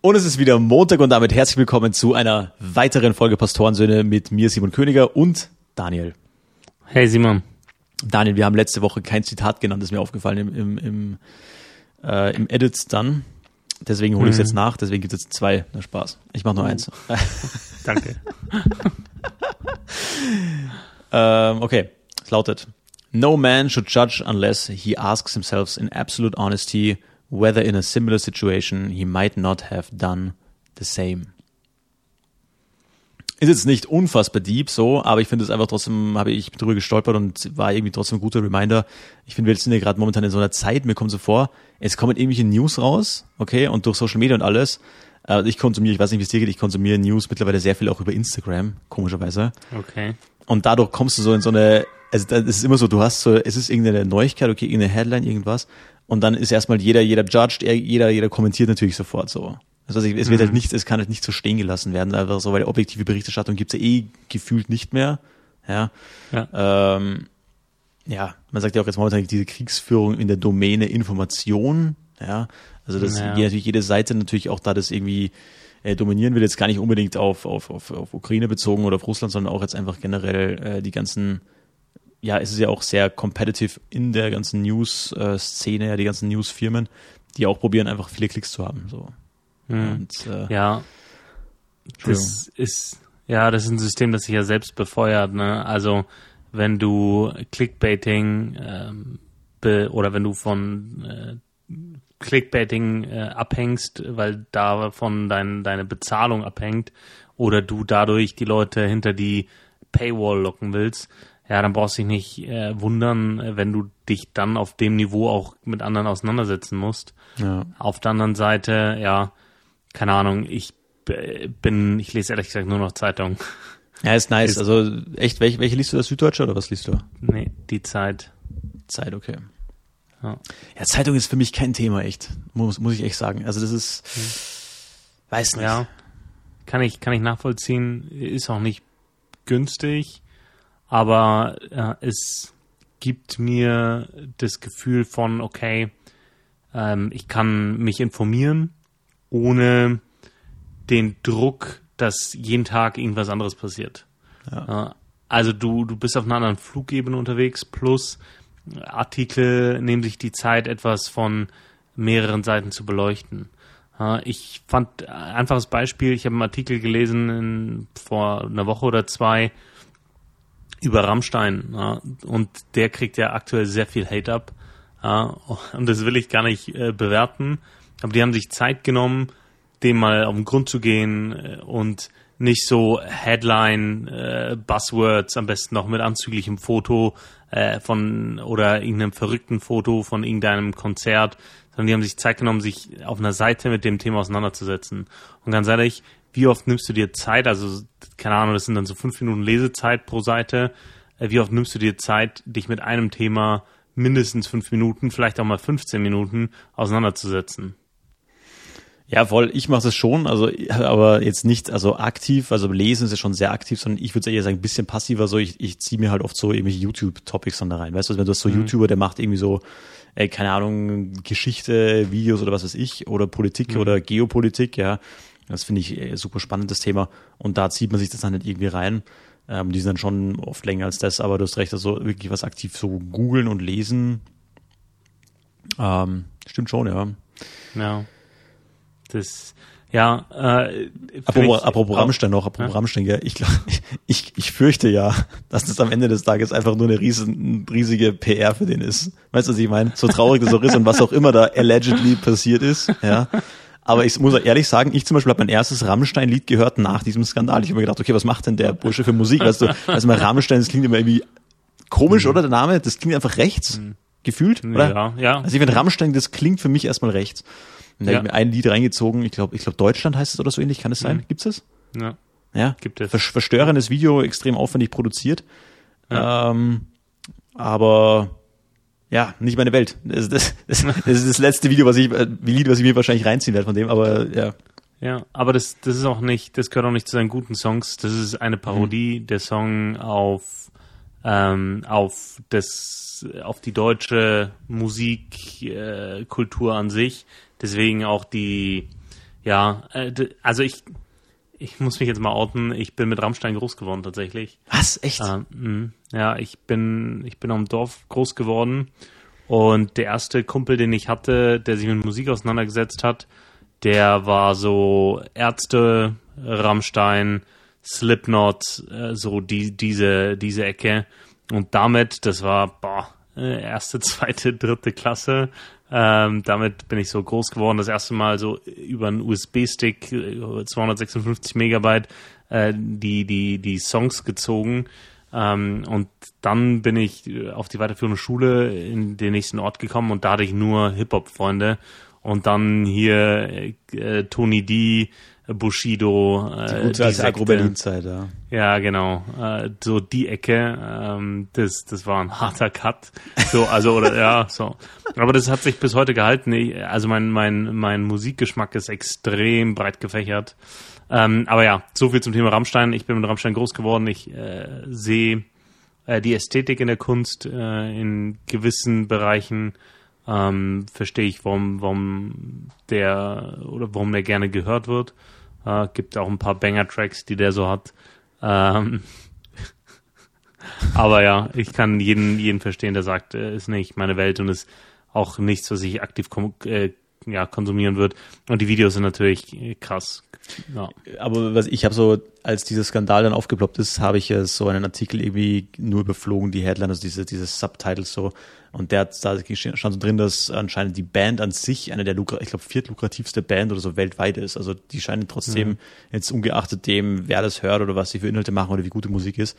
Und es ist wieder Montag und damit herzlich willkommen zu einer weiteren Folge Pastorensöhne mit mir, Simon Königer und Daniel. Hey Simon. Daniel, wir haben letzte Woche kein Zitat genannt, ist mir aufgefallen im, im, im, äh, im Edit dann. Deswegen hole ich es jetzt nach, deswegen gibt es jetzt zwei. Na Spaß. Ich mache nur Oh. eins. Danke. ähm, okay, es lautet. No man should judge unless he asks himself in absolute honesty whether in a similar situation he might not have done the same. Ist jetzt nicht unfassbar deep so, aber ich finde es einfach trotzdem, habe ich drüber gestolpert und war irgendwie trotzdem ein guter Reminder. Ich finde, wir sind ja gerade momentan in so einer Zeit, mir kommt so vor, es kommen irgendwelche News raus, okay, und durch Social Media und alles. Äh, ich konsumiere, ich weiß nicht, wie es dir geht, ich konsumiere News mittlerweile sehr viel auch über Instagram, komischerweise. Okay. Und dadurch kommst du so in so eine, also das ist immer so, du hast so, es ist irgendeine Neuigkeit, okay, irgendeine Headline, irgendwas. Und dann ist erstmal jeder, jeder judged, er- jeder, jeder kommentiert natürlich sofort so. Also es wird halt nicht, es kann halt nicht so stehen gelassen werden, einfach so, weil objektive Berichterstattung gibt's ja eh gefühlt nicht mehr. Ja. Ja. Ähm, ja, man sagt ja auch jetzt momentan diese Kriegsführung in der Domäne Information, ja. Also dass Ja. natürlich jede Seite natürlich auch da das irgendwie äh, dominieren will, jetzt gar nicht unbedingt auf, auf, auf, auf Ukraine bezogen oder auf Russland, sondern auch jetzt einfach generell äh, die ganzen, ja, es ist ja auch sehr competitive in der ganzen News-Szene, ja, die ganzen News-Firmen, die auch probieren, einfach viele Klicks zu haben. So. Hm. Und äh, Ja. Das ist, ja, das ist ein System, das sich ja selbst befeuert, ne? Also, wenn du Clickbaiting, ähm, oder wenn du von, äh, Clickbaiting äh, abhängst, weil davon dein, deine Bezahlung abhängt oder du dadurch die Leute hinter die Paywall locken willst, ja, dann brauchst du dich nicht äh, wundern, äh, wenn du dich dann auf dem Niveau auch mit anderen auseinandersetzen musst. ja. Auf der anderen Seite, ja, keine Ahnung, ich bin, ich lese ehrlich gesagt nur noch Zeitung. ja, ist nice. Ist- also echt, welche, welche liest du, das Süddeutsche oder was liest du? Nee, die Zeit. Zeit, okay. Ja. Ja, Zeitung ist für mich kein Thema, echt. Muss, muss ich echt sagen. Also das ist, weiß nicht. Ja, kann ich, kann ich nachvollziehen, ist auch nicht günstig, aber äh, es gibt mir das Gefühl von, okay, ähm, ich kann mich informieren, ohne den Druck, dass jeden Tag irgendwas anderes passiert. Ja. Äh, Also du, du bist auf einer anderen Flugebene unterwegs, plus Artikel nehmen sich die Zeit, etwas von mehreren Seiten zu beleuchten. Äh, Ich fand einfaches Beispiel, ich habe einen Artikel gelesen in, vor einer Woche oder zwei über Rammstein ja, und der kriegt ja aktuell sehr viel Hate ab ja, und das will ich gar nicht äh, bewerten, aber die haben sich Zeit genommen, dem mal auf den Grund zu gehen äh, und nicht so Headline äh, Buzzwords am besten noch mit anzüglichem Foto äh, von oder irgendeinem verrückten Foto von irgendeinem Konzert, sondern die haben sich Zeit genommen, sich auf einer Seite mit dem Thema auseinanderzusetzen. Und ganz ehrlich, wie oft nimmst du dir Zeit, also keine Ahnung, das sind dann so fünf Minuten Lesezeit pro Seite, äh, wie oft nimmst du dir Zeit, dich mit einem Thema mindestens fünf Minuten, vielleicht auch mal 15 Minuten auseinanderzusetzen? Ja, voll. Ich mache das schon, also aber jetzt nicht, also aktiv, also lesen ist ja schon sehr aktiv, sondern ich würde eher sagen, ein bisschen passiver. So, ich, ich ziehe mir halt oft so irgendwelche YouTube-Topics dann da rein. Weißt du, wenn du hast so YouTuber, der macht irgendwie so, ey, keine Ahnung, Geschichte, Videos oder was weiß ich, oder Politik oder Geopolitik, ja. Das finde ich äh, super spannendes Thema. Und da zieht man sich das dann nicht irgendwie rein. Ähm, die sind dann schon oft länger als das, aber du hast recht, also wirklich was aktiv so googeln und lesen. Ähm, stimmt schon, ja. Ja. Das, ja, äh, Apropos, apropos auch- Rammstein noch, apropos Ja. Rammstein, ja, ich, glaub, ich, ich fürchte ja, dass das am Ende des Tages einfach nur eine riesen, riesige PR für den ist. Weißt du, was ich meine? So traurig das auch ist und was auch immer da allegedly passiert ist, ja. Aber ich muss ehrlich sagen, ich zum Beispiel habe mein erstes Rammstein-Lied gehört nach diesem Skandal. Ich habe mir gedacht, okay, was macht denn der Bursche für Musik? Weißt du, also mal Rammstein, das klingt immer irgendwie komisch, oder der Name? Das klingt einfach rechts, gefühlt, oder? Ja, ja. Also ich finde Rammstein, das klingt für mich erstmal rechts. Und da Ja. habe ich mir ein Lied reingezogen, ich glaube, ich glaube Deutschland heißt es oder so ähnlich, kann es sein? Gibt's das? ja. Ja. Gibt es. Ver verstörendes Video, extrem aufwendig produziert. Ähm, aber ja, nicht meine Welt. Das, das, das, das ist das letzte Video, was ich, äh, Lied, was ich mir wahrscheinlich reinziehen werde von dem, aber ja. Ja, aber das, das ist auch nicht, das gehört auch nicht zu seinen guten Songs. Das ist eine Parodie, der Song auf, ähm, auf das, auf die deutsche Musikkultur äh, an sich. Deswegen auch die, Ja, äh, also ich, ich muss mich jetzt mal outen. Ich bin mit Rammstein groß geworden tatsächlich. Was? Echt? Ähm, ja, ich bin, ich bin am Dorf groß geworden und der erste Kumpel, den ich hatte, der sich mit Musik auseinandergesetzt hat, der war so Ärzte, Rammstein, Slipknot, äh, so die, diese, diese Ecke. Und damit, das war, boah, äh, erste, zweite, dritte Klasse. Ähm, damit bin ich so groß geworden, das erste Mal so über einen USB-Stick, äh, 256 Megabyte, äh, die, die, die Songs gezogen. Ähm, und dann bin ich äh, auf die weiterführende Schule in den nächsten Ort gekommen und da hatte ich nur Hip-Hop-Freunde. Und dann hier äh, Tony D, Bushido, äh, Gute alte. Agro-Berlin-Zeit, ja. Ja, genau. Äh, so die Ecke, ähm, das, das war ein harter Cut. So, also oder ja, so. Aber das hat sich bis heute gehalten. Ich, also mein, mein, mein Musikgeschmack ist extrem breit gefächert. Ähm, aber ja, so viel zum Thema Rammstein. Ich bin mit Rammstein groß geworden. Ich äh, sehe äh, die Ästhetik in der Kunst äh, in gewissen Bereichen. Ähm, verstehe ich, warum, warum der oder warum der gerne gehört wird. Äh, gibt auch ein paar Banger-Tracks, die der so hat. Ähm, aber ja, ich kann jeden, jeden verstehen, der sagt, äh, ist nicht meine Welt und ist auch nichts, was ich aktiv äh, ja, konsumieren wird. Und die Videos sind natürlich äh, krass. Ja. Aber was ich habe so, als dieser Skandal dann aufgeploppt ist, habe ich ja so einen Artikel irgendwie nur überflogen, die Headline, also diese, diese Subtitles so. Und der hat, da stand so drin, dass anscheinend die Band an sich eine der, lukra ich glaube, viertlukrativste Band oder so weltweit ist. Also die scheinen trotzdem, Mhm. jetzt ungeachtet dem, wer das hört oder was sie für Inhalte machen oder wie gute Musik ist,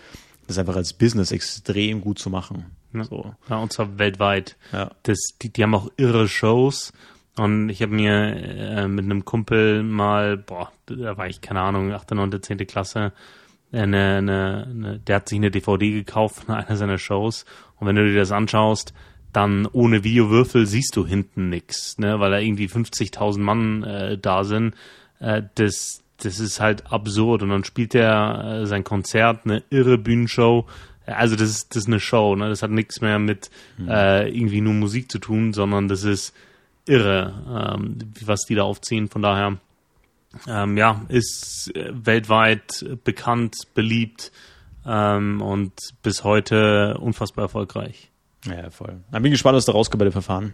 das einfach als Business extrem gut zu machen. Ja. So. ja, und zwar weltweit. Ja. Das, die, die haben auch irre Shows. Und ich habe mir äh, mit einem Kumpel mal, boah, da war ich, keine Ahnung, 8., 9., 10. Klasse, eine, eine, eine, der hat sich eine DVD gekauft von einer seiner Shows. Und wenn du dir das anschaust, dann ohne Videowürfel siehst du hinten nix, ne, weil da irgendwie 50.000 Mann äh, da sind. Äh, das, das ist halt absurd. Und dann spielt er äh, sein Konzert, eine irre Bühnenshow. Also das ist, das ist eine Show, ne? Das hat nichts mehr mit äh, irgendwie nur Musik zu tun, sondern das ist irre, ähm, was die da aufziehen. Von daher, ähm, ja, ist äh, weltweit bekannt, beliebt ähm, und bis heute unfassbar erfolgreich. Ja, voll. Ich bin gespannt, was da rauskommt bei dem Verfahren.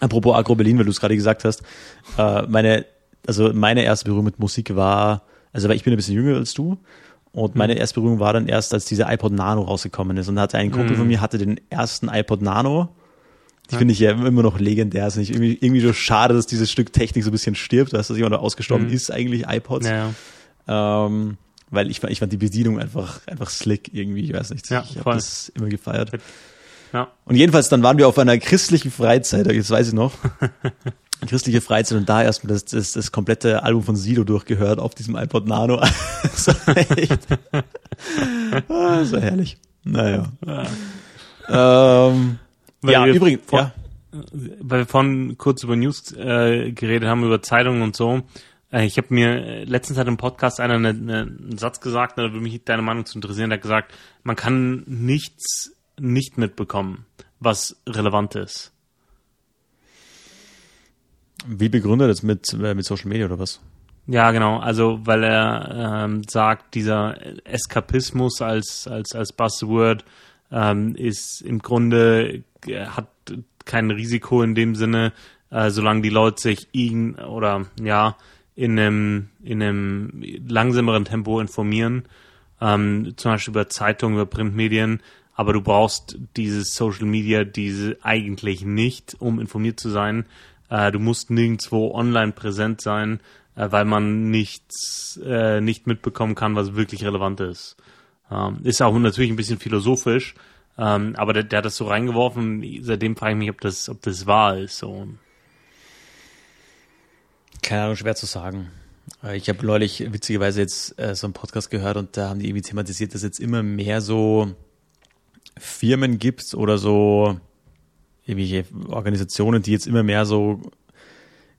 Apropos Agro Berlin, weil du es gerade gesagt hast. Äh, meine, also meine erste Berührung mit Musik war, also weil ich bin ein bisschen jünger als du. Und meine erste Berührung war dann erst, als dieser iPod Nano rausgekommen ist. Und da hatte ein Kumpel von mir, hatte den ersten iPod Nano. Die finde ich ja immer noch legendär. Es ist nicht irgendwie, irgendwie so schade, dass dieses Stück Technik so ein bisschen stirbt, dass das jemand ausgestorben ist, eigentlich iPods. Ja, Ähm, weil ich, fand- ich fand die Bedienung einfach, einfach slick irgendwie. Ich weiß nicht. Ja, ich habe das immer gefeiert. ja. Und jedenfalls, dann waren wir auf einer christlichen Freizeit, das weiß ich noch. Eine christliche Freizeit und da erstmal das, das, das komplette Album von Sido durchgehört auf diesem iPod Nano. war echt. Ah, war herrlich. Naja. Ähm, Weil ja, übrigens, vor- ja. weil wir vorhin kurz über News äh, geredet haben, über Zeitungen und so. Äh, ich habe mir äh, letztens hat im Podcast einer eine, eine, einen Satz gesagt, da würde mich deine Meinung zu interessieren, der hat gesagt, man kann nichts nicht mitbekommen, was relevant ist. Wie begründet das mit, äh, mit Social Media oder was? Ja, genau. Also, weil er ähm, sagt, dieser Eskapismus als als als Buzzword ähm, ist im Grunde äh, hat kein Risiko in dem Sinne, äh, solange die Leute sich ihn oder ja in einem in einem langsameren Tempo informieren, ähm, zum Beispiel über Zeitungen, über Printmedien. Aber du brauchst dieses Social Media, diese eigentlich nicht, um informiert zu sein. Äh, du musst nirgendwo online präsent sein, äh, weil man nichts äh, nicht mitbekommen kann, was wirklich relevant ist. Ähm, ist auch natürlich ein bisschen philosophisch, ähm, aber der, der hat das so reingeworfen. Seitdem frage ich mich, ob das, ob das wahr ist. So. Keine Ahnung, schwer zu sagen. Äh, Ich habe neulich witzigerweise jetzt äh, so einen Podcast gehört und da haben die irgendwie thematisiert, dass jetzt immer mehr so Firmen gibt oder so irgendwelche Organisationen, die jetzt immer mehr so,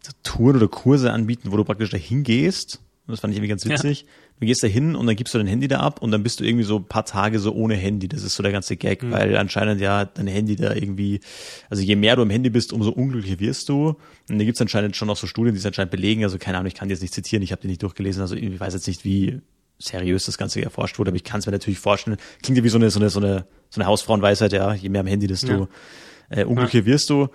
so Touren oder Kurse anbieten, wo du praktisch dahin gehst das fand ich irgendwie ganz witzig. Ja. Du gehst da hin und dann gibst du dein Handy da ab und dann bist du irgendwie so ein paar Tage so ohne Handy. Das ist so der ganze Gag, mhm. weil anscheinend ja dein Handy da irgendwie, also je mehr du am Handy bist, umso unglücklicher wirst du. Und da gibt's anscheinend schon auch so Studien, die es anscheinend belegen. Also keine Ahnung, ich kann die jetzt nicht zitieren, ich habe die nicht durchgelesen, also ich weiß jetzt nicht, wie seriös das Ganze erforscht wurde, aber ich kann es mir natürlich vorstellen. Klingt ja wie so eine, so eine, so eine, so eine Hausfrauenweisheit, ja, je mehr am Handy, desto ja. äh, unglücklicher ja. wirst du.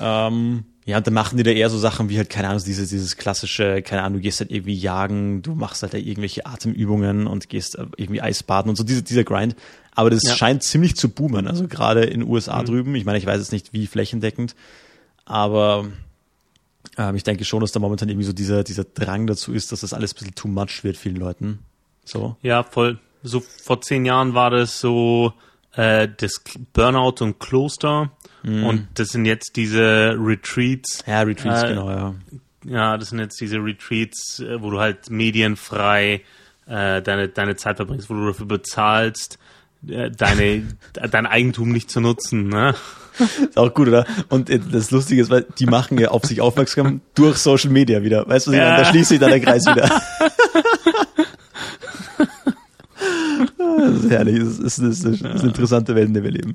Ähm, ja, und dann machen die da eher so Sachen wie halt, keine Ahnung, dieses, dieses klassische, keine Ahnung, du gehst halt irgendwie jagen, du machst halt da irgendwelche Atemübungen und gehst äh, irgendwie Eisbaden und so, diese, dieser Grind. Aber das ja. scheint ziemlich zu boomen, also gerade in den USA mhm. drüben. Ich meine, ich weiß jetzt nicht, wie flächendeckend, aber ähm, ich denke schon, dass da momentan irgendwie so dieser, dieser Drang dazu ist, dass das alles ein bisschen too much wird vielen Leuten. So. Ja, voll. So vor zehn Jahren war das so äh, das Burnout und Kloster Mhm. Und das sind jetzt diese Retreats. Ja, Retreats, äh, genau, ja. Ja, das sind jetzt diese Retreats, äh, wo du halt medienfrei äh, deine, deine Zeit verbringst, wo du dafür bezahlst, äh, deine, dein Eigentum nicht zu nutzen. Ne? Ist auch gut, oder? Und äh, das Lustige ist, weil die machen ja auf sich aufmerksam durch Social Media wieder. Weißt du, ja. da schließt sich dann der Kreis wieder. das ist herrlich. Das ist, das ist, ist eine interessante Welt, in der wir leben.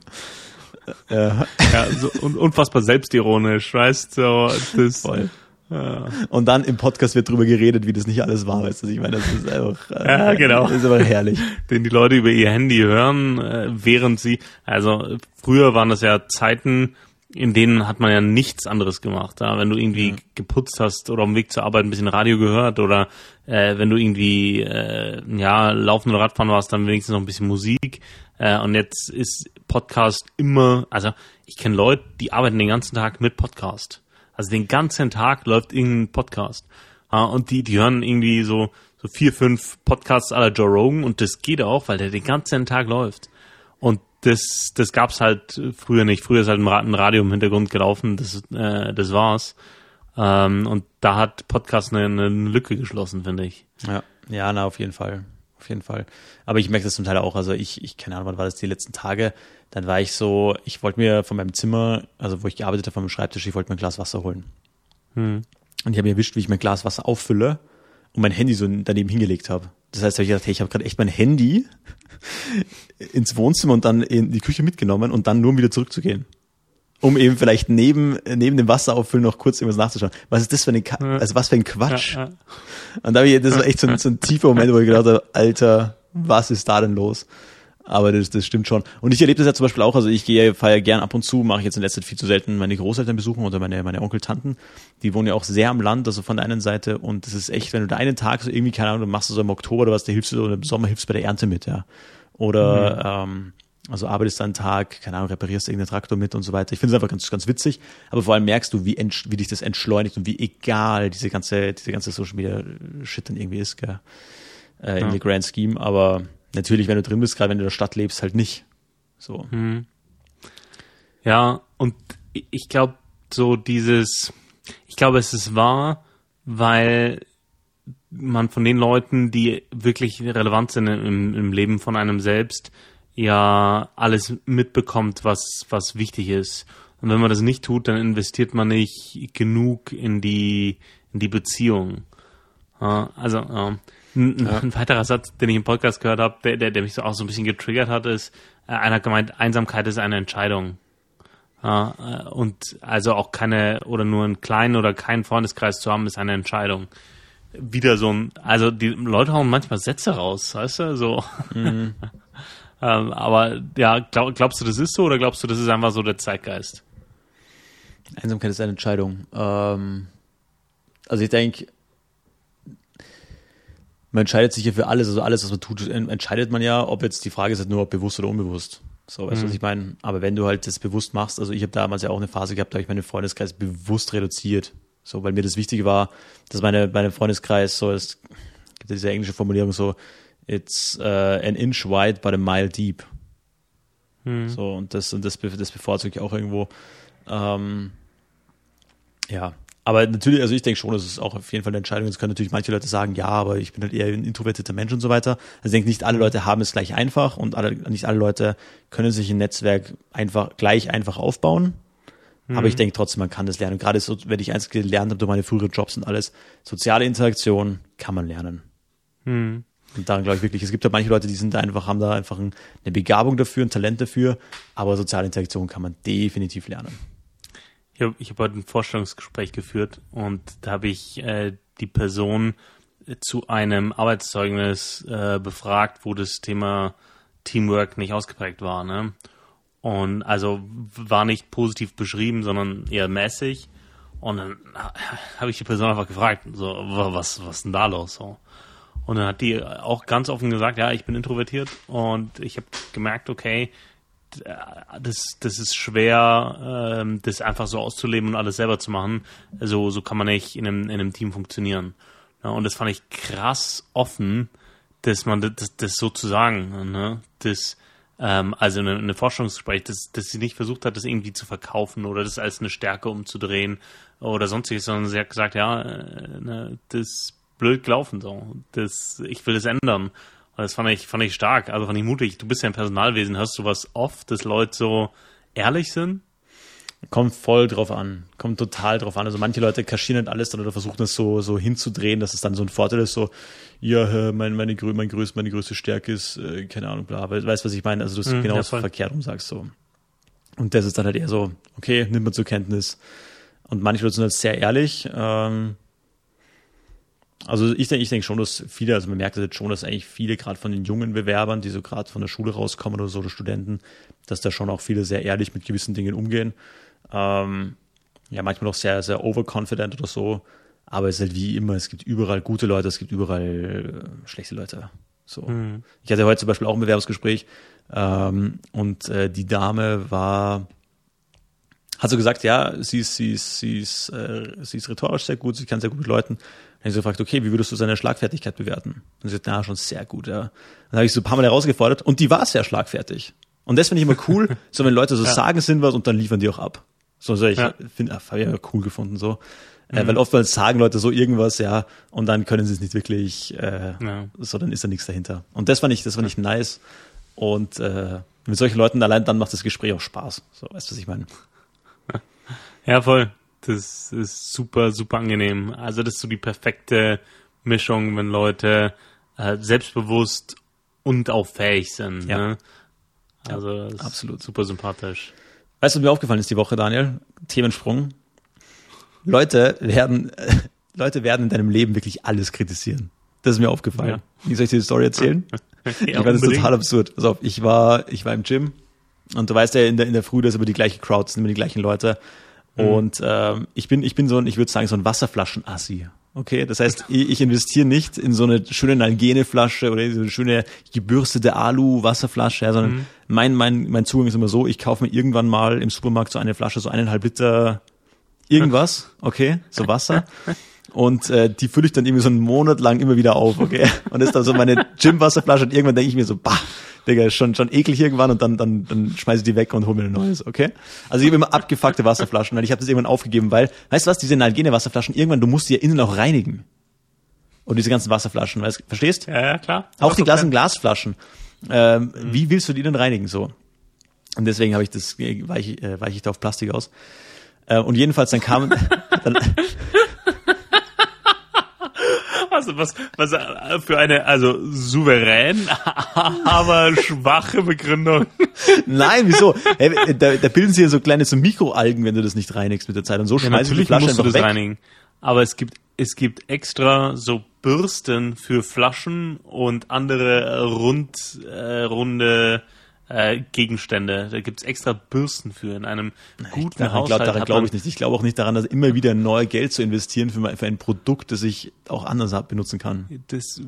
Ja, ja so unfassbar selbstironisch, weißt du? So, das, Voll. Ja. Und dann im Podcast wird drüber geredet, wie das nicht alles war, weißt du? Ich meine, das ist einfach, äh, ja, genau. Das ist aber herrlich. Den die Leute über ihr Handy hören, äh, während sie, also früher waren das ja Zeiten, in denen hat man ja nichts anderes gemacht. Ja? Wenn du irgendwie ja. geputzt hast oder am Weg zur Arbeit ein bisschen Radio gehört oder äh, wenn du irgendwie äh, ja laufen oder Radfahren warst, dann wenigstens noch ein bisschen Musik. Äh, und jetzt ist Podcast immer, also ich kenne Leute, die arbeiten den ganzen Tag mit Podcast. Also den ganzen Tag läuft irgendein Podcast. Äh, und die, die hören irgendwie so, so vier, fünf Podcasts aller Joe Rogan und das geht auch, weil der den ganzen Tag läuft. Das, das gab's halt früher nicht. Früher ist halt ein Radio im Hintergrund gelaufen, das, äh, das war's. Ähm, und da hat Podcast eine, eine Lücke geschlossen, finde ich. Ja, ja, na, auf jeden Fall auf jeden Fall. Aber ich merke das zum Teil auch. Also ich, ich keine Ahnung, wann war das die letzten Tage? Dann war ich so, ich wollte mir von meinem Zimmer, also wo ich gearbeitet habe, von meinem Schreibtisch, ich wollte mir ein Glas Wasser holen. Hm. Und ich habe mir erwischt, wie ich mein Glas Wasser auffülle und mein Handy so daneben hingelegt habe. Das heißt, hab ich gedacht, hey, ich habe gerade echt mein Handy ins Wohnzimmer und dann in die Küche mitgenommen und dann nur um wieder zurückzugehen um eben vielleicht neben, neben dem Wasser auffüllen noch kurz irgendwas nachzuschauen. Was ist das für ein, Ka also was für ein Quatsch? Ja, ja. Und da ich, das war echt so ein, so ein tiefer Moment, wo ich gedacht habe, Alter, was ist da denn los? Aber das, das stimmt schon. Und ich erlebe das ja zum Beispiel auch, also ich gehe, feiere gern ab und zu, mache ich jetzt in letzter Zeit viel zu selten meine Großeltern besuchen oder meine, meine Onkel, Tanten. Die wohnen ja auch sehr am Land, also von der einen Seite. Und das ist echt, wenn du da einen Tag so irgendwie, keine Ahnung, du machst du so im Oktober oder was, da hilfst du oder im Sommer hilfst bei der Ernte mit, ja. Oder, mhm. ähm, also arbeitest einen Tag, keine Ahnung, reparierst irgendeinen Traktor mit und so weiter. Ich finde es einfach ganz, ganz witzig. Aber vor allem merkst du, wie, wie dich das entschleunigt und wie egal diese ganze, diese ganze Social Media Shit dann irgendwie ist, gell? Äh, ja. in the Grand Scheme. Aber natürlich, wenn du drin bist, gerade wenn du in der Stadt lebst, halt nicht. So. Mhm. Ja, und ich glaube, so dieses, ich glaube, es ist wahr, weil man von den Leuten, die wirklich relevant sind im, im Leben von einem selbst, ja alles mitbekommt, was, was wichtig ist. Und wenn man das nicht tut, dann investiert man nicht genug in die, in die Beziehung. Also, ein, ja. ein weiterer Satz, den ich im Podcast gehört habe, der, der, der mich so auch so ein bisschen getriggert hat, ist, äh, einer hat gemeint, Einsamkeit ist eine Entscheidung. Äh, und also auch keine oder nur einen kleinen oder keinen Freundeskreis zu haben, ist eine Entscheidung. Wieder so ein, also die Leute hauen manchmal Sätze raus, weißt du, so. Mhm. Ähm, aber ja, glaub, glaubst du, das ist so oder glaubst du, das ist einfach so der Zeitgeist? Einsamkeit ist eine Entscheidung. Ähm, also ich denke, man entscheidet sich ja für alles, also alles, was man tut, entscheidet man ja, ob jetzt die Frage ist halt nur, ob bewusst oder unbewusst. So, weißt du, mhm. was ich meine? Aber wenn du halt das bewusst machst, also ich habe damals ja auch eine Phase gehabt, da habe ich meinen Freundeskreis bewusst reduziert. So, weil mir das Wichtige war, dass meine, meine Freundeskreis so, es gibt ja diese englische Formulierung so, it's uh, an inch wide but a mile deep. Hm. So, und das, und das, das bevorzuge ich auch irgendwo. Ähm, ja, aber natürlich, also ich denke schon, das ist auch auf jeden Fall eine Entscheidung. Jetzt können natürlich manche Leute sagen, ja, aber ich bin halt eher ein introvertierter Mensch und so weiter. Also ich denke, nicht alle Leute haben es gleich einfach und alle, nicht alle Leute können sich ein Netzwerk einfach gleich einfach aufbauen. Mhm. Aber ich denke trotzdem, man kann das lernen. Und gerade so, wenn ich eins gelernt habe durch meine früheren Jobs und alles, soziale Interaktion, kann man lernen. Hm. Und daran glaube ich wirklich, es gibt ja manche Leute, die sind da einfach, haben da einfach ein, eine Begabung dafür, ein Talent dafür, aber soziale Interaktion kann man definitiv lernen. Ich habe hab heute ein Vorstellungsgespräch geführt und da habe ich äh, die Person zu einem Arbeitszeugnis äh, befragt, wo das Thema Teamwork nicht ausgeprägt war. Ne? Und also war nicht positiv beschrieben, sondern eher mäßig. Und dann habe ich die Person einfach gefragt, so, was, was ist denn da los? So. Und dann hat die auch ganz offen gesagt, ja, ich bin introvertiert und ich habe gemerkt, okay, das, das ist schwer, ähm, das einfach so auszuleben und alles selber zu machen. So, so kann man nicht in einem, in einem Team funktionieren. Ja, und das fand ich krass offen, dass man das, das so zu sagen, ne? Das, ähm, also eine, eine Forschungsgespräch, dass, dass sie nicht versucht hat, das irgendwie zu verkaufen oder das als eine Stärke umzudrehen oder sonstiges, sondern sie hat gesagt, ja, äh, ne, das blöd gelaufen so. Das, ich will das ändern. Das fand ich, fand ich stark, also fand ich mutig. Du bist ja im Personalwesen, hörst du was oft, dass Leute so ehrlich sind? Kommt voll drauf an. Kommt total drauf an. Also manche Leute kaschieren halt alles dann oder versuchen es so, so hinzudrehen, dass es dann so ein Vorteil ist, so, ja, mein, meine, mein größ, meine größte Stärke ist, äh, keine Ahnung, bla. Aber weißt was ich meine? Also du es mhm, genau ja, verkehrt um sagst so. Und das ist dann halt eher so, okay, nimmt man zur Kenntnis. Und manche Leute sind halt sehr ehrlich. Ähm, also ich denke, ich denke schon, dass viele, also man merkt jetzt schon, dass eigentlich viele gerade von den jungen Bewerbern, die so gerade von der Schule rauskommen oder so, oder Studenten, dass da schon auch viele sehr ehrlich mit gewissen Dingen umgehen. Ähm, ja, manchmal auch sehr, sehr overconfident oder so. Aber es ist halt wie immer, es gibt überall gute Leute, es gibt überall äh, schlechte Leute. So. Mhm. Ich hatte heute zum Beispiel auch ein Bewerbungsgespräch ähm, und äh, die Dame war, hat so gesagt, ja, sie ist, sie ist, sie ist, äh, sie ist rhetorisch sehr gut, sie kann sehr gut mit Leuten. Habe ich so gefragt, okay, wie würdest du seine Schlagfertigkeit bewerten? Und sie hat, na, schon sehr gut, ja. Dann habe ich so ein paar Mal herausgefordert und die war sehr schlagfertig. Und das finde ich immer cool, so wenn Leute so ja. sagen sind was und dann liefern die auch ab. So, so ich ja. finde, habe ich ja cool gefunden, so. Äh, mhm. weil oftmals sagen Leute so irgendwas, ja, und dann können sie es nicht wirklich, äh, ja. so, dann ist da nichts dahinter. Und das fand ich, das fand ich nice. Und äh, mit solchen Leuten allein dann macht das Gespräch auch Spaß. So, weißt du, was ich meine? Ja, voll. Das ist super, super angenehm. Also das ist so die perfekte Mischung, wenn Leute äh, selbstbewusst und auch fähig sind. Ja. Ne? Also ja, absolut super sympathisch. Weißt du, was mir aufgefallen ist die Woche, Daniel? Themensprung. Leute werden, äh, Leute werden in deinem Leben wirklich alles kritisieren. Das ist mir aufgefallen. Ja. Wie soll ich dir die Story erzählen? ja, ich meine, das ist total absurd. Pass auf, ich war, ich war im Gym und du weißt ja, in der, in der Früh, das ist immer die gleiche Crowd, sind immer die gleichen Leute. Mhm. Und ähm, ich bin, ich bin so ein, ich würde sagen, so ein Wasserflaschen-Assi. Okay, das heißt, ich, investiere nicht in so eine schöne Nalgene-Flasche oder in so eine schöne gebürstete Alu-Wasserflasche, ja, sondern mhm. mein, mein, mein Zugang ist immer so, ich kaufe mir irgendwann mal im Supermarkt so eine Flasche, so eineinhalb Liter irgendwas, okay, so Wasser. Und äh, die fülle ich dann irgendwie so einen Monat lang immer wieder auf, okay? Und das ist dann so meine Gym-Wasserflasche und irgendwann denke ich mir so, bah, Digga, ist schon, schon eklig irgendwann und dann, dann, dann schmeiße ich die weg und hole mir ein neues, okay? Also ich habe immer abgefuckte Wasserflaschen, weil ich habe das irgendwann aufgegeben, weil, weißt du was, diese Nalgene Wasserflaschen, irgendwann, du musst die ja innen auch reinigen. Und diese ganzen Wasserflaschen, weißt, verstehst? Ja, ja, klar. Auch die Glas- und Glasflaschen. Ähm, mhm. Wie willst du die denn reinigen so? Und deswegen habe ich das, weiche, äh, weiche ich da auf Plastik aus. Äh, und jedenfalls dann kam, dann, Also was, was für eine, also souverän, aber schwache Begründung. Nein, wieso? Hey, da, da bilden sich ja so kleine so Mikroalgen, wenn du das nicht reinigst mit der Zeit. Und so ja, schmeißt du die Flasche musst du das weg. reinigen. Aber es gibt, es gibt extra so Bürsten für Flaschen und andere rund, äh, runde äh, Gegenstände. Da gibt's extra Bürsten für in einem guten daran, Haushalt. Glaub, daran glaube ich nicht. Ich glaube auch nicht daran, dass immer wieder neu Geld zu investieren für, für ein Produkt, das ich auch anders benutzen kann. Das,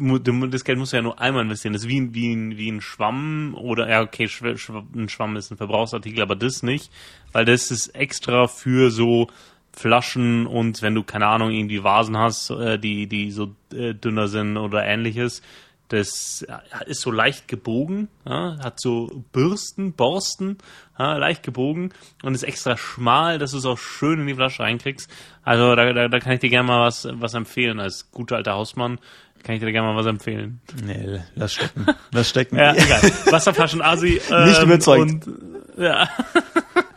das Geld muss ja nur einmal investieren. Das ist wie ein, wie wie ein Schwamm oder, ja, okay, ein Schwamm ist ein Verbrauchsartikel, aber das nicht, weil das ist extra für so Flaschen und wenn du, keine Ahnung, irgendwie Vasen hast, äh, die, die so äh, dünner sind oder ähnliches, das ist so leicht gebogen, ja, hat so Bürsten, Borsten, ja, leicht gebogen und ist extra schmal, dass du es auch schön in die Flasche reinkriegst. Also da, da, da kann ich dir gerne mal was, was empfehlen. Als guter alter Hausmann kann ich dir gerne mal was empfehlen. Nee, lass stecken. Lass stecken. ja, egal. Wasserflaschen Asi. Ähm, Nicht überzeugt. Und, ja.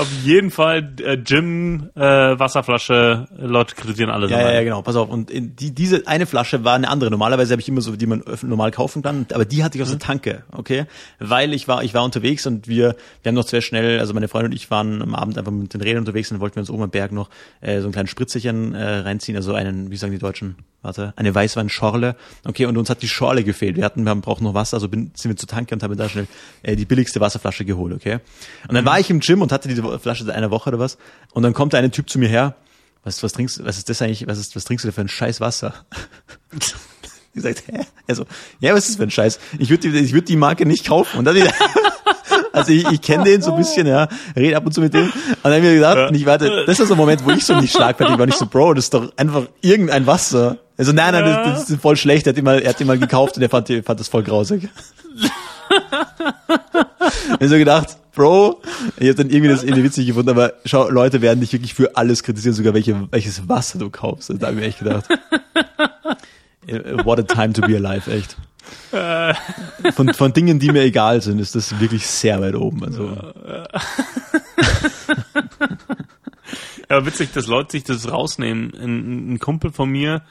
Auf jeden Fall äh, Gym, äh, Wasserflasche, Leute kritisieren alles. Ja, ja, ja, genau. Pass auf. Und in die, diese eine Flasche war eine andere. Normalerweise habe ich immer so, die man normal kaufen kann, aber die hatte ich aus der Tanke, okay? Weil ich war, ich war unterwegs und wir, wir haben noch sehr schnell, also meine Freundin und ich waren am Abend einfach mit den Rädern unterwegs und dann wollten wir uns oben am Berg noch äh, so einen kleinen Spritzerchen äh, reinziehen, also einen, wie sagen die Deutschen, warte, eine Weißweinschorle. Okay, und uns hat die Schorle gefehlt. Wir hatten, wir haben, brauchen noch Wasser, also bin, sind wir zur Tanke und haben da schnell äh, die billigste Wasserflasche geholt, okay? Und dann war ich im Gym und hatte diese Flasche seit einer Woche oder was. Und dann kommt da ein Typ zu mir her. Was, was trinkst, was ist das eigentlich, was ist, was trinkst du da für ein scheiß Wasser? ich sagt, hä? Also, ja, was ist das für ein Scheiß? Ich würde ich würd die Marke nicht kaufen. Und dann, also ich, ich kenne den so ein bisschen, ja, rede ab und zu mit dem. Und dann habe ich mir gedacht, und ich warte, das ist so ein Moment, wo ich so nicht schlagfertig war, nicht so, Bro, das ist doch einfach irgendein Wasser. Also nein, nein, das, das ist voll schlecht. Er hat ihn mal, er hat mal gekauft und er fand, fand das voll grausig. ich so gedacht, Bro, ich habe dann irgendwie das irgendwie witzig gefunden, aber schau, Leute werden dich wirklich für alles kritisieren, sogar welche, welches Wasser du kaufst. Da habe ich echt gedacht. What a time to be alive, echt. Von, von Dingen, die mir egal sind, ist das wirklich sehr weit oben. Also. Ja, witzig, dass Leute sich das rausnehmen. Ein, ein Kumpel von mir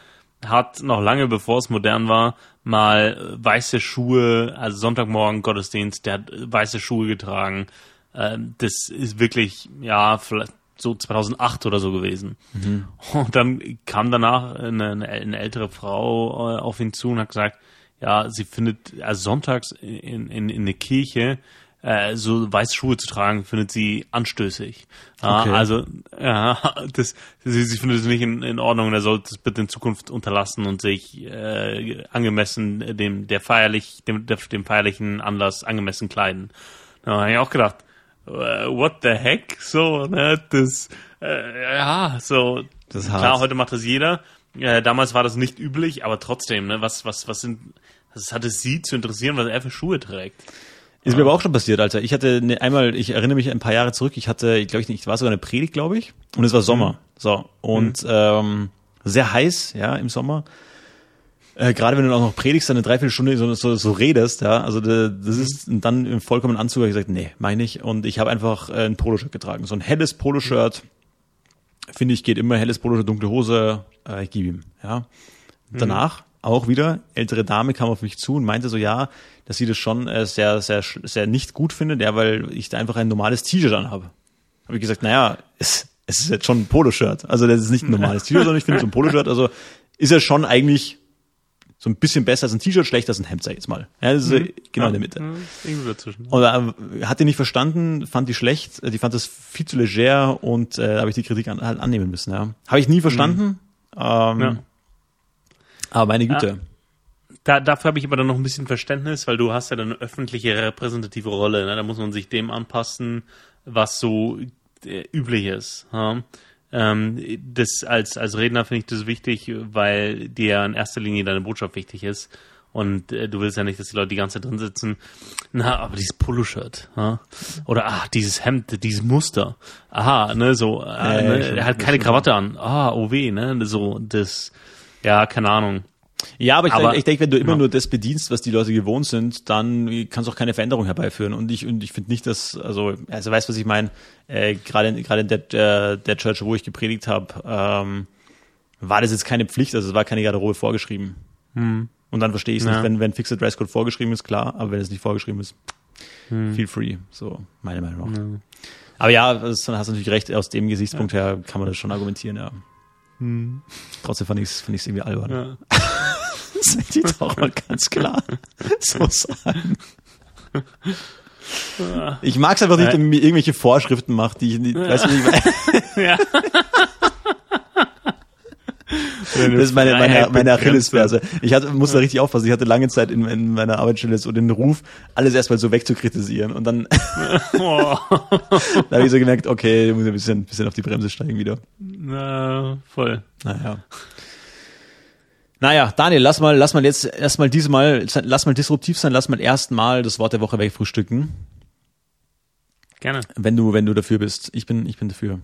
hat noch lange bevor es modern war, mal weiße Schuhe, also Sonntagmorgen Gottesdienst, der hat weiße Schuhe getragen. Ähm, das ist wirklich, ja, vielleicht so 2008 oder so gewesen. Mhm. Und dann kam danach eine, eine, ältere Frau äh, auf ihn zu und hat gesagt, ja, sie findet also sonntags in, in, in eine Kirche äh, so weiße Schuhe zu tragen, findet sie anstößig. Okay. also ja, das, sie, sie findet es nicht in, in Ordnung er sollte es bitte in Zukunft unterlassen und sich äh, angemessen dem der feierlich dem, dem feierlichen Anlass angemessen kleiden. Da habe ich auch gedacht, äh, what the heck, so ne, das äh, ja so das klar, hart. heute macht das jeder. Äh, damals war das nicht üblich, aber trotzdem, ne, was was was sind was hat es sie zu interessieren, was er für Schuhe trägt? Ist mir aber auch schon passiert, Alter. Ich hatte ne, einmal, ich erinnere mich ein paar Jahre zurück, ich hatte, ich glaube ich nicht, war sogar eine Predigt, glaube ich. Und es war Sommer. Mhm. So. Und mhm. ähm, sehr heiß, ja, im Sommer. Äh, Gerade wenn du auch noch predigst, eine Dreiviertelstunde so, so, so redest, ja, also das mhm. ist dann im vollkommenen Anzug, habe ich gesagt, nee, meine ich. Und ich habe einfach äh, ein Poloshirt getragen. So ein helles Poloshirt, finde ich, geht immer helles Poloshirt, dunkle Hose, äh, ich gebe ihm, ja. Mhm. Danach auch wieder, ältere Dame kam auf mich zu und meinte so, ja, dass sie das schon äh, sehr, sehr, sehr nicht gut findet, ja, weil ich da einfach ein normales T-Shirt anhabe. Habe ich gesagt, naja, es, es ist jetzt schon ein Poloshirt. Also das ist nicht ein normales T-Shirt, sondern ich finde so ein Poloshirt, also ist ja schon eigentlich so ein bisschen besser als ein T-Shirt, schlechter als ein Hemd, sag ich jetzt mal. Ja, das ist mhm. genau ja, in der Mitte. Ja, dazwischen. Und äh, hat die nicht verstanden, fand die schlecht, die fand das viel zu leger und äh, habe ich die Kritik an, halt annehmen müssen. Ja. Habe ich nie verstanden. Mhm. Ähm, ja. Aber meine Güte. Ja. Da, dafür habe ich aber dann noch ein bisschen Verständnis, weil du hast ja dann eine öffentliche repräsentative Rolle. Ne? Da muss man sich dem anpassen, was so äh, üblich ist. Ja? Ähm, das als als Redner finde ich das wichtig, weil dir in erster Linie deine Botschaft wichtig ist. Und äh, du willst ja nicht, dass die Leute die ganze Zeit drin sitzen. Na, aber dieses Poloshirt, ja? oder ah, dieses Hemd, dieses Muster. Aha, ne, so, äh, ne, er hat keine Krawatte an. Ah, oh weh, ne, so das ja, keine Ahnung. Ja, aber ich, denke, wenn du immer ja. nur das bedienst, was die Leute gewohnt sind, dann kannst du auch keine Veränderung herbeiführen. Und ich, und ich finde nicht, dass, also, also weißt was ich meine, äh, gerade gerade in der, der, der Church, wo ich gepredigt habe, ähm, war das jetzt keine Pflicht, also es war keine Garderobe vorgeschrieben. Hm. Und dann verstehe ich es ja. nicht, wenn, wenn fixer Dresscode vorgeschrieben ist, klar, aber wenn es nicht vorgeschrieben ist, hm. feel free. So, meine Meinung nach. Ja. Aber ja, das, dann hast du natürlich recht, aus dem Gesichtspunkt her kann man das schon argumentieren, ja. Hm. Trotzdem fand ich es fand irgendwie albern. Ja. möchte ich doch mal ganz klar so sagen. Ich mag es einfach nicht, wenn man mir irgendwelche Vorschriften macht, die ich nicht, weiß nicht, ja. Das ist meine, meine, meine Achillesferse. Ich hatte, musste da richtig aufpassen. Ich hatte lange Zeit in, in meiner Arbeitsstelle so den Ruf, alles erstmal so wegzukritisieren. Und dann oh. da habe ich so gemerkt, okay, ich muss ein bisschen, bisschen auf die Bremse steigen wieder. Na, voll. Naja. Naja, Daniel, lass mal, lass mal jetzt erstmal diesmal, lass mal disruptiv sein, lass mal erstmal das Wort der Woche wegfrühstücken. Gerne. Wenn du, wenn du dafür bist. Ich bin, ich bin dafür.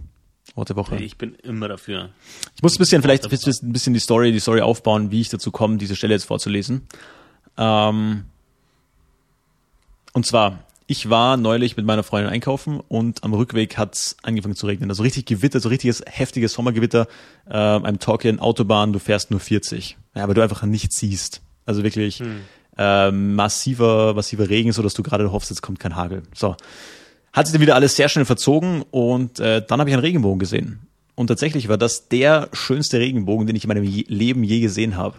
Wort der Woche. Ich bin immer dafür. Ich muss ein bisschen, vielleicht ein bisschen die Story, die Story aufbauen, wie ich dazu komme, diese Stelle jetzt vorzulesen. Ähm, und zwar, ich war neulich mit meiner Freundin einkaufen und am Rückweg hat's angefangen zu regnen. Also richtig Gewitter, so richtiges heftiges Sommergewitter. Äh, I'm talking Autobahn, du fährst nur 40. Ja, aber du einfach nichts siehst. Also wirklich hm. äh, massiver, massiver Regen, so dass du gerade hoffst, jetzt kommt kein Hagel. So. Hat sich dann wieder alles sehr schnell verzogen und äh, dann habe ich einen Regenbogen gesehen. Und tatsächlich war das der schönste Regenbogen, den ich in meinem Leben je gesehen habe.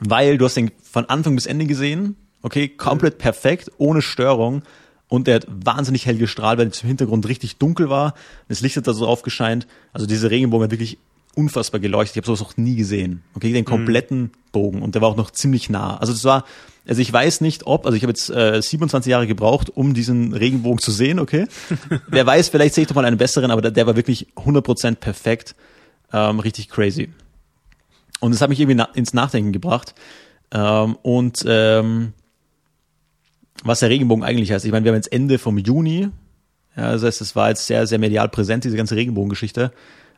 Weil du hast den von Anfang bis Ende gesehen, okay, komplett perfekt, ohne Störung. Und der hat wahnsinnig hell gestrahlt, weil es im Hintergrund richtig dunkel war. Das Licht hat da so aufgescheint. Also dieser Regenbogen hat wirklich unfassbar geleuchtet. Ich habe sowas noch nie gesehen. Okay, den kompletten mhm. Bogen. Und der war auch noch ziemlich nah. Also das war, also ich weiß nicht, ob, also ich habe jetzt äh, 27 Jahre gebraucht, um diesen Regenbogen zu sehen, okay. Wer weiß, vielleicht sehe ich doch mal einen besseren, aber der, der war wirklich 100% perfekt. Ähm, richtig crazy. Und das hat mich irgendwie na ins Nachdenken gebracht. Ähm, und ähm, was der Regenbogen eigentlich heißt. Ich meine, wir haben jetzt Ende vom Juni. Ja, das heißt, es war jetzt sehr, sehr medial präsent, diese ganze Regenbogengeschichte.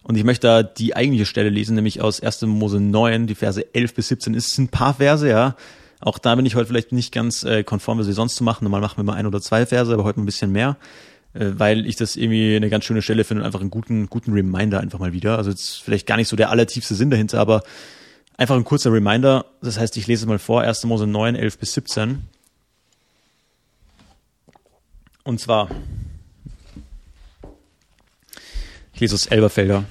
Und ich möchte da die eigentliche Stelle lesen, nämlich aus 1. Mose 9, die Verse 11 bis 17. Es sind ein paar Verse, ja. Auch da bin ich heute vielleicht nicht ganz äh, konform, wie wir sonst zu machen. Normal machen wir mal ein oder zwei Verse, aber heute ein bisschen mehr, äh, weil ich das irgendwie eine ganz schöne Stelle finde und einfach einen guten, guten Reminder einfach mal wieder. Also jetzt vielleicht gar nicht so der allertiefste Sinn dahinter, aber einfach ein kurzer Reminder. Das heißt, ich lese mal vor, 1. Mose 9, 11 bis 17. Und zwar, aus Elberfelder.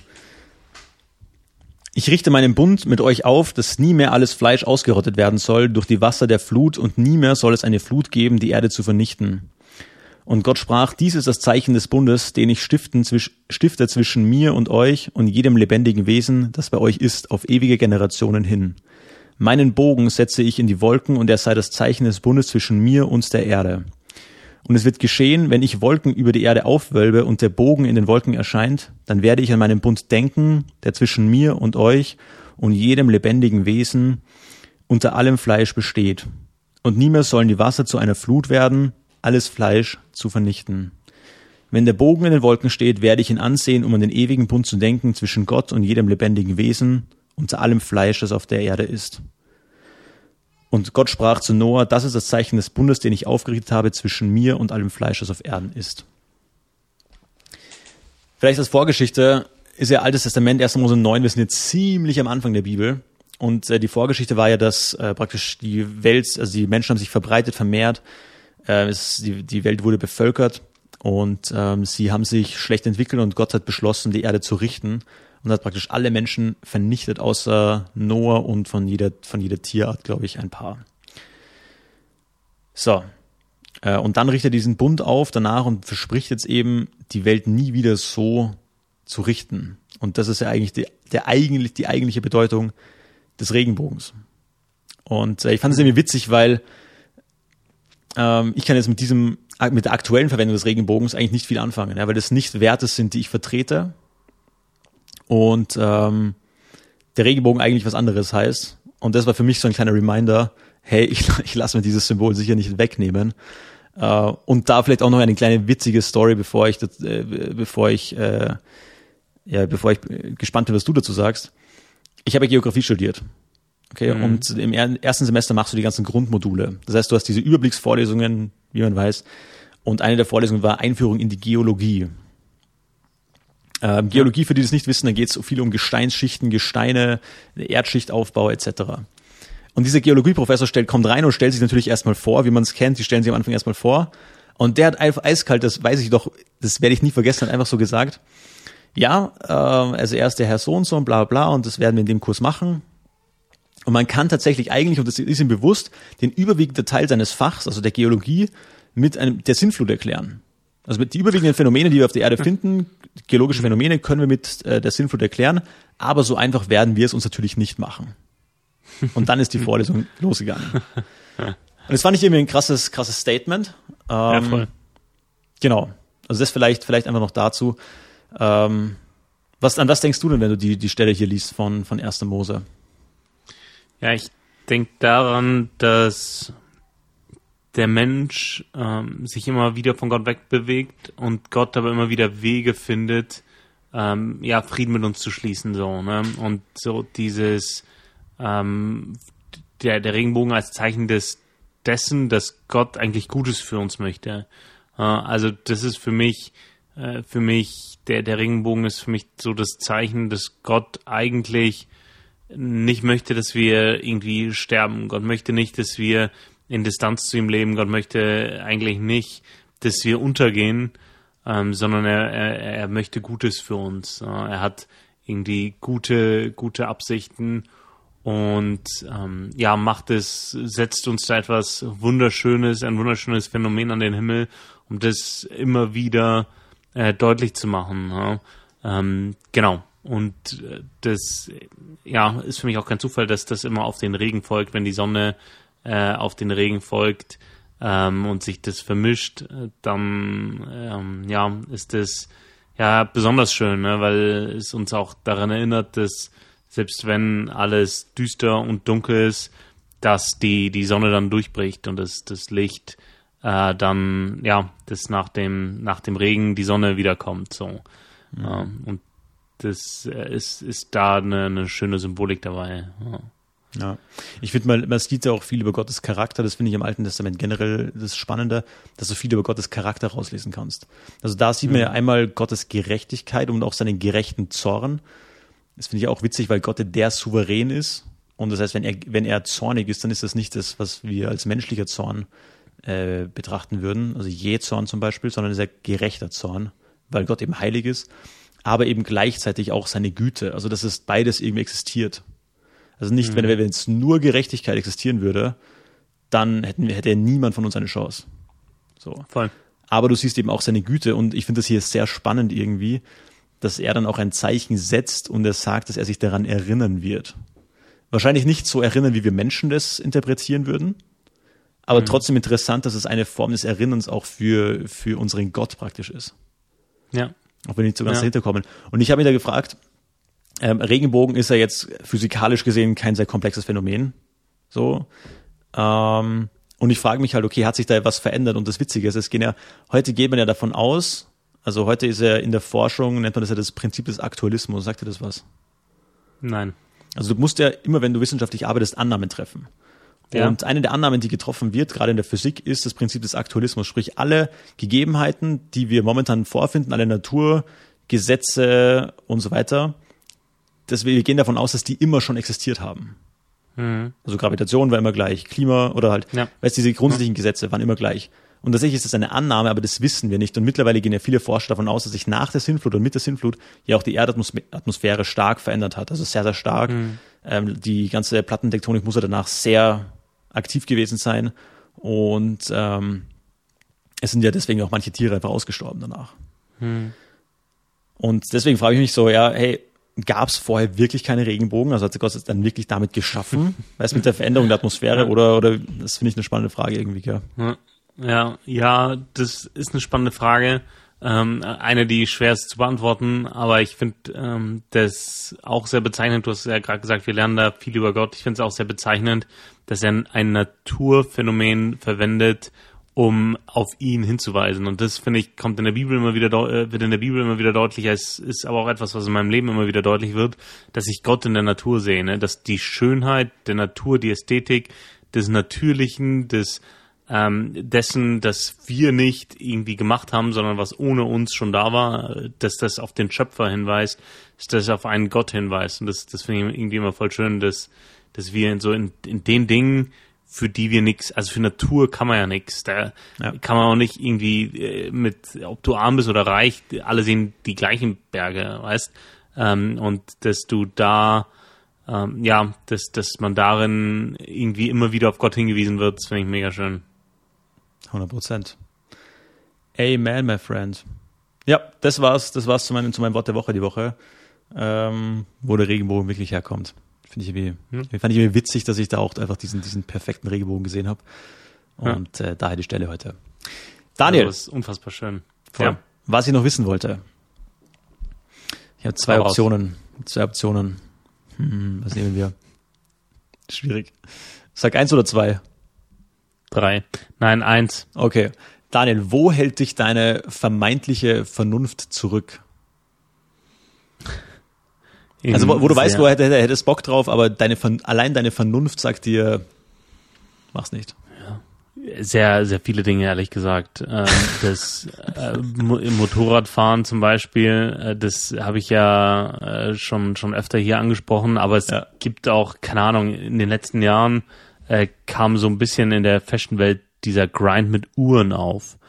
Ich richte meinen Bund mit euch auf, dass nie mehr alles Fleisch ausgerottet werden soll durch die Wasser der Flut und nie mehr soll es eine Flut geben, die Erde zu vernichten. Und Gott sprach, dies ist das Zeichen des Bundes, den ich stiften, stifte zwischen mir und euch und jedem lebendigen Wesen, das bei euch ist, auf ewige Generationen hin. Meinen Bogen setze ich in die Wolken und er sei das Zeichen des Bundes zwischen mir und der Erde. Und es wird geschehen, wenn ich Wolken über die Erde aufwölbe und der Bogen in den Wolken erscheint, dann werde ich an meinen Bund denken, der zwischen mir und euch und jedem lebendigen Wesen unter allem Fleisch besteht. Und nie mehr sollen die Wasser zu einer Flut werden, alles Fleisch zu vernichten. Wenn der Bogen in den Wolken steht, werde ich ihn ansehen, um an den ewigen Bund zu denken zwischen Gott und jedem lebendigen Wesen, unter allem Fleisch, das auf der Erde ist. Und Gott sprach zu Noah, das ist das Zeichen des Bundes, den ich aufgerichtet habe zwischen mir und allem Fleisch, das auf Erden ist. Vielleicht als Vorgeschichte ist ja Altes Testament, 1. Mose 9, wir sind jetzt ziemlich am Anfang der Bibel. Und äh, die Vorgeschichte war ja, dass äh, praktisch die Welt, also die Menschen haben sich verbreitet, vermehrt, äh, es, die, die Welt wurde bevölkert und ähm, sie haben sich schlecht entwickelt und Gott hat beschlossen, die Erde zu richten und hat praktisch alle Menschen vernichtet, außer Noah und von jeder, von jeder Tierart, glaube ich, ein paar. So. Äh, und dann richtet er diesen Bund auf danach und verspricht jetzt eben, die Welt nie wieder so zu richten. Und das ist ja eigentlich die, der eigentlich, die eigentliche Bedeutung des Regenbogens. Und äh, ich fand es irgendwie witzig, weil ähm, ich kann jetzt mit diesem, mit der aktuellen Verwendung des Regenbogens eigentlich nicht viel anfangen, ja, weil das nicht Werte sind, die ich vertrete, und ähm, der Regenbogen eigentlich was anderes heißt. Und das war für mich so ein kleiner Reminder, hey, ich, ich lasse mir dieses Symbol sicher nicht wegnehmen. Äh, und da vielleicht auch noch eine kleine witzige Story, bevor ich, das, äh, bevor ich, äh, ja, bevor ich gespannt bin, was du dazu sagst. Ich habe Geografie studiert. Okay, mhm. und im ersten Semester machst du die ganzen Grundmodule. Das heißt, du hast diese Überblicksvorlesungen, wie man weiß. Und eine der Vorlesungen war Einführung in die Geologie. Ähm, Geologie, für die das nicht wissen, da geht es viel um Gesteinsschichten, Gesteine, Erdschichtaufbau etc. Und dieser Geologieprofessor stellt, kommt rein und stellt sich natürlich erstmal vor, wie man es kennt, die stellen sich am Anfang erstmal vor. Und der hat einfach eiskalt, das weiß ich doch, das werde ich nie vergessen, hat einfach so gesagt, ja, äh, also er ist der Herr so und so und bla bla und das werden wir in dem Kurs machen. Und man kann tatsächlich eigentlich, und das ist ihm bewusst, den überwiegenden Teil seines Fachs, also der Geologie, mit einem der Sinnflut erklären. Also mit die überwiegenden Phänomene, die wir auf der Erde finden, geologische Phänomene, können wir mit äh, der Sinnflut erklären, aber so einfach werden wir es uns natürlich nicht machen. Und dann ist die Vorlesung losgegangen. Und das fand ich irgendwie ein krasses, krasses Statement. Ähm, ja, voll. Genau. Also das vielleicht, vielleicht einfach noch dazu. Ähm, was, an was denkst du denn, wenn du die, die Stelle hier liest von, von 1. Mose? Ja, ich denke daran, dass der Mensch ähm, sich immer wieder von Gott wegbewegt und Gott aber immer wieder Wege findet, ähm, ja, Frieden mit uns zu schließen, so, ne? Und so dieses, ähm, der, der Regenbogen als Zeichen des, dessen, dass Gott eigentlich Gutes für uns möchte. Äh, also das ist für mich, äh, für mich, der, der Regenbogen ist für mich so das Zeichen, dass Gott eigentlich nicht möchte, dass wir irgendwie sterben. Gott möchte nicht, dass wir in Distanz zu ihm leben. Gott möchte eigentlich nicht, dass wir untergehen, ähm, sondern er, er, er möchte Gutes für uns. er hat irgendwie gute, gute Absichten und ähm, ja, macht es, setzt uns da etwas Wunderschönes, ein wunderschönes Phänomen an den Himmel, um das immer wieder äh, deutlich zu machen. Ja? Ähm, genau. Und äh, das ja, ist für mich auch kein Zufall, dass das immer auf den Regen folgt, wenn die Sonne äh, auf den Regen folgt ähm, und sich das vermischt, dann ähm, ja, ist das ja besonders schön, ne? weil es uns auch daran erinnert, dass selbst wenn alles düster und dunkel ist, dass die, die Sonne dann durchbricht und das, das Licht äh, dann, ja, das nach dem, nach dem Regen die Sonne wiederkommt. So. Mhm. Ähm, und das äh, ist, ist da eine, eine schöne Symbolik dabei. Ja. Ja, ich finde mal, man sieht ja auch viel über Gottes Charakter. Das finde ich im Alten Testament generell das Spannende, dass du viel über Gottes Charakter rauslesen kannst. Also da sieht man ja mhm. einmal Gottes Gerechtigkeit und auch seinen gerechten Zorn. Das finde ich auch witzig, weil Gott der souverän ist. Und das heißt, wenn er, wenn er zornig ist, dann ist das nicht das, was wir als menschlicher Zorn äh, betrachten würden. Also je Zorn zum Beispiel, sondern es ist ein gerechter Zorn, weil Gott eben heilig ist, aber eben gleichzeitig auch seine Güte. Also dass es beides irgendwie existiert. Also nicht, mhm. wenn, es nur Gerechtigkeit existieren würde, dann hätten wir, hätte niemand von uns eine Chance. So. Voll. Aber du siehst eben auch seine Güte und ich finde das hier sehr spannend irgendwie, dass er dann auch ein Zeichen setzt und er sagt, dass er sich daran erinnern wird. Wahrscheinlich nicht so erinnern, wie wir Menschen das interpretieren würden, aber mhm. trotzdem interessant, dass es eine Form des Erinnerns auch für, für unseren Gott praktisch ist. Ja. Auch wenn wir nicht so ganz ja. dahinter kommen. Und ich habe mich da gefragt, ähm, Regenbogen ist ja jetzt physikalisch gesehen kein sehr komplexes Phänomen. So. Ähm, und ich frage mich halt, okay, hat sich da etwas verändert? Und das Witzige ist, es gehen ja, heute geht man ja davon aus, also heute ist ja in der Forschung, nennt man das ja das Prinzip des Aktualismus. Sagt dir das was? Nein. Also du musst ja immer, wenn du wissenschaftlich arbeitest, Annahmen treffen. Ja. Und eine der Annahmen, die getroffen wird, gerade in der Physik, ist das Prinzip des Aktualismus. Sprich, alle Gegebenheiten, die wir momentan vorfinden, alle Naturgesetze und so weiter, das, wir gehen davon aus, dass die immer schon existiert haben. Mhm. Also Gravitation war immer gleich, Klima oder halt, ja. weißt diese grundsätzlichen ja. Gesetze waren immer gleich. Und tatsächlich ist das eine Annahme, aber das wissen wir nicht. Und mittlerweile gehen ja viele Forscher davon aus, dass sich nach der Sintflut und mit der Sintflut ja auch die Erdatmosphäre stark verändert hat. Also sehr, sehr stark. Mhm. Ähm, die ganze Plattentektonik muss ja danach sehr aktiv gewesen sein. Und ähm, es sind ja deswegen auch manche Tiere einfach ausgestorben danach. Mhm. Und deswegen frage ich mich so, ja, hey, gab es vorher wirklich keine Regenbogen? Also hat Gott es dann wirklich damit geschaffen? weißt mit der Veränderung der Atmosphäre? Oder, oder das finde ich eine spannende Frage irgendwie, ja. Ja, ja, das ist eine spannende Frage. Ähm, eine, die schwer ist zu beantworten, aber ich finde ähm, das auch sehr bezeichnend. Du hast ja gerade gesagt, wir lernen da viel über Gott. Ich finde es auch sehr bezeichnend, dass er ein Naturphänomen verwendet, um auf ihn hinzuweisen. Und das finde ich kommt in der Bibel immer wieder äh, wird in der Bibel immer wieder deutlicher. Es ist aber auch etwas, was in meinem Leben immer wieder deutlich wird, dass ich Gott in der Natur sehe, ne? dass die Schönheit der Natur, die Ästhetik des Natürlichen, des ähm, dessen, dass wir nicht irgendwie gemacht haben, sondern was ohne uns schon da war, dass das auf den Schöpfer hinweist, dass das auf einen Gott hinweist. Und das, das finde ich irgendwie immer voll schön, dass, dass wir in so in, in den Dingen für die wir nichts, also für Natur kann man ja nichts. Da ja. kann man auch nicht irgendwie äh, mit, ob du arm bist oder reich, alle sehen die gleichen Berge, weißt? Ähm, und dass du da, ähm, ja, dass, dass man darin irgendwie immer wieder auf Gott hingewiesen wird, finde ich mega schön. 100 Prozent. Amen, my friend. Ja, das war's, das war's zu meinem, zu meinem Wort der Woche die Woche, ähm, wo der Regenbogen wirklich herkommt. Finde ich irgendwie, hm. fand ich irgendwie witzig, dass ich da auch einfach diesen, diesen perfekten Regenbogen gesehen habe. Und ja. äh, daher die Stelle heute. Daniel. Das ist unfassbar schön. Voll. Ja. Was ich noch wissen wollte. Ich habe zwei Hau Optionen. Raus. Zwei Optionen. Hm, was nehmen wir? Schwierig. Sag eins oder zwei? Drei. Nein, eins. Okay. Daniel, wo hält dich deine vermeintliche Vernunft zurück? Also wo, wo du weißt, du hättest, hättest Bock drauf, aber deine, allein deine Vernunft sagt dir, mach's nicht. Ja. Sehr, sehr viele Dinge, ehrlich gesagt. Ähm, das äh, Motorradfahren zum Beispiel, äh, das habe ich ja äh, schon, schon öfter hier angesprochen, aber es ja. gibt auch, keine Ahnung, in den letzten Jahren kam so ein bisschen in der Fashion-Welt dieser Grind mit Uhren auf.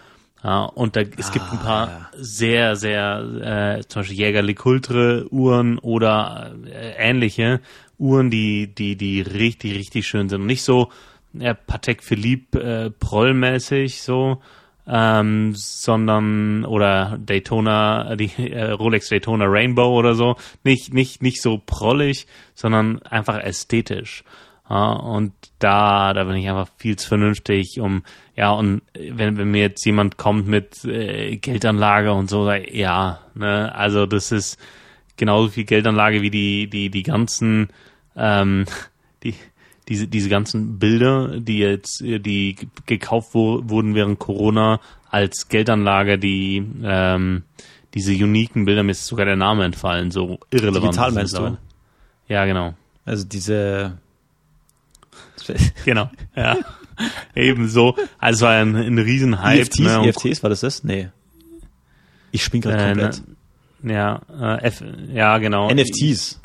Ja, und da, es gibt ein paar ah, ja. sehr, sehr, äh, zum Beispiel Jäger Lecoultre Uhren oder äh, ähnliche Uhren, die, die, die richtig, richtig schön sind. Und nicht so äh, Patek Philippe äh, Prollmäßig so, ähm, sondern oder Daytona, die äh, Rolex Daytona Rainbow oder so. Nicht, nicht, nicht so prollig, sondern einfach ästhetisch. Ja, und da, da bin ich einfach viel zu vernünftig, um, ja, und wenn, wenn mir jetzt jemand kommt mit äh, Geldanlage und so, ja, ne, also das ist genauso viel Geldanlage wie die, die, die ganzen, ähm, die, diese, diese ganzen Bilder, die jetzt, die gekauft wo, wurden während Corona als Geldanlage, die, ähm, diese uniken Bilder, mir ist sogar der Name entfallen, so irrelevant. Digital meinst du? Ja, genau. Also diese, genau, ja. Ebenso. Also war ein, ein Riesenhype. EFTs, ne, EFTs, war das das? Nee. Ich spring gerade äh, komplett. Ne, ja, äh, F, ja, genau. NFTs.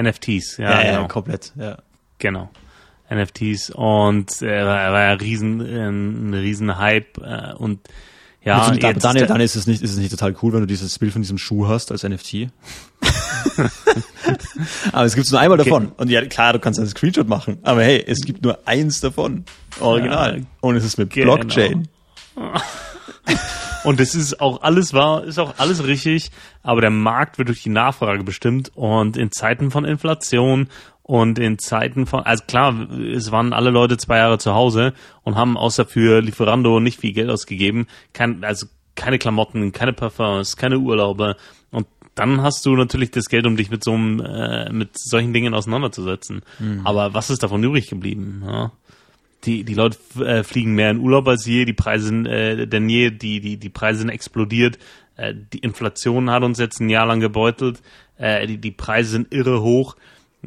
NFTs, ja, ja, genau. ja komplett, ja. Genau. NFTs und äh, war, war ja riesen, ein, ein riesen Hype äh, und ja, jetzt, jetzt Daniel, dann ist es nicht, ist es nicht total cool, wenn du dieses Bild von diesem Schuh hast als NFT. aber es gibt nur einmal davon. Okay. Und ja, klar, du kannst einen Screenshot machen. Aber hey, es gibt nur eins davon. Original. Ja, Und es ist mit genau. Blockchain. Und es ist auch alles wahr, ist auch alles richtig, aber der Markt wird durch die Nachfrage bestimmt und in Zeiten von Inflation und in Zeiten von, also klar, es waren alle Leute zwei Jahre zu Hause und haben außer für Lieferando nicht viel Geld ausgegeben, kein, also keine Klamotten, keine Parfums, keine Urlaube dann hast du natürlich das Geld, um dich mit so einem, äh, mit solchen Dingen auseinanderzusetzen. Mhm. Aber was ist davon übrig geblieben? Ja? Die, die Leute äh, fliegen mehr in Urlaub als je, die Preise sind äh, denn je, die, die, die Preise sind explodiert, äh, die Inflation hat uns jetzt ein Jahr lang gebeutelt, äh, die, die Preise sind irre hoch,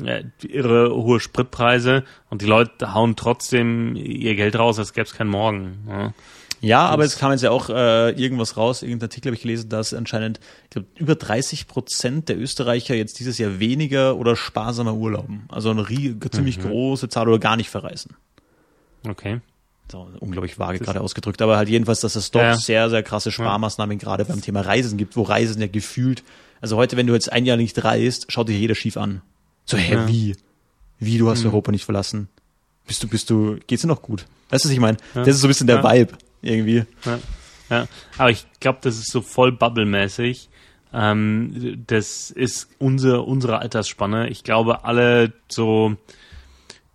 äh, irre hohe Spritpreise und die Leute hauen trotzdem ihr Geld raus, als gäbe es keinen Morgen. Ja? Ja, aber es kam jetzt ja auch äh, irgendwas raus, irgendein Artikel habe ich gelesen, dass anscheinend ich glaub, über 30 Prozent der Österreicher jetzt dieses Jahr weniger oder sparsamer urlauben. Also eine ziemlich mhm. große Zahl oder gar nicht verreisen. Okay. So, unglaublich vage gerade ausgedrückt, aber halt jedenfalls, dass es doch ja. sehr, sehr krasse Sparmaßnahmen ja. gerade beim Thema Reisen gibt, wo Reisen ja gefühlt, also heute, wenn du jetzt ein Jahr nicht reist, schaut dir jeder schief an. So, hä, ja. wie? Wie, du hast mhm. Europa nicht verlassen? Bist du, bist du, geht's dir noch gut? Weißt du, was ich meine? Das ist so ein bisschen der Vibe irgendwie. Ja, ja. aber ich glaube, das ist so voll Bubble-mäßig. Ähm, das ist unsere, unsere Altersspanne. Ich glaube, alle so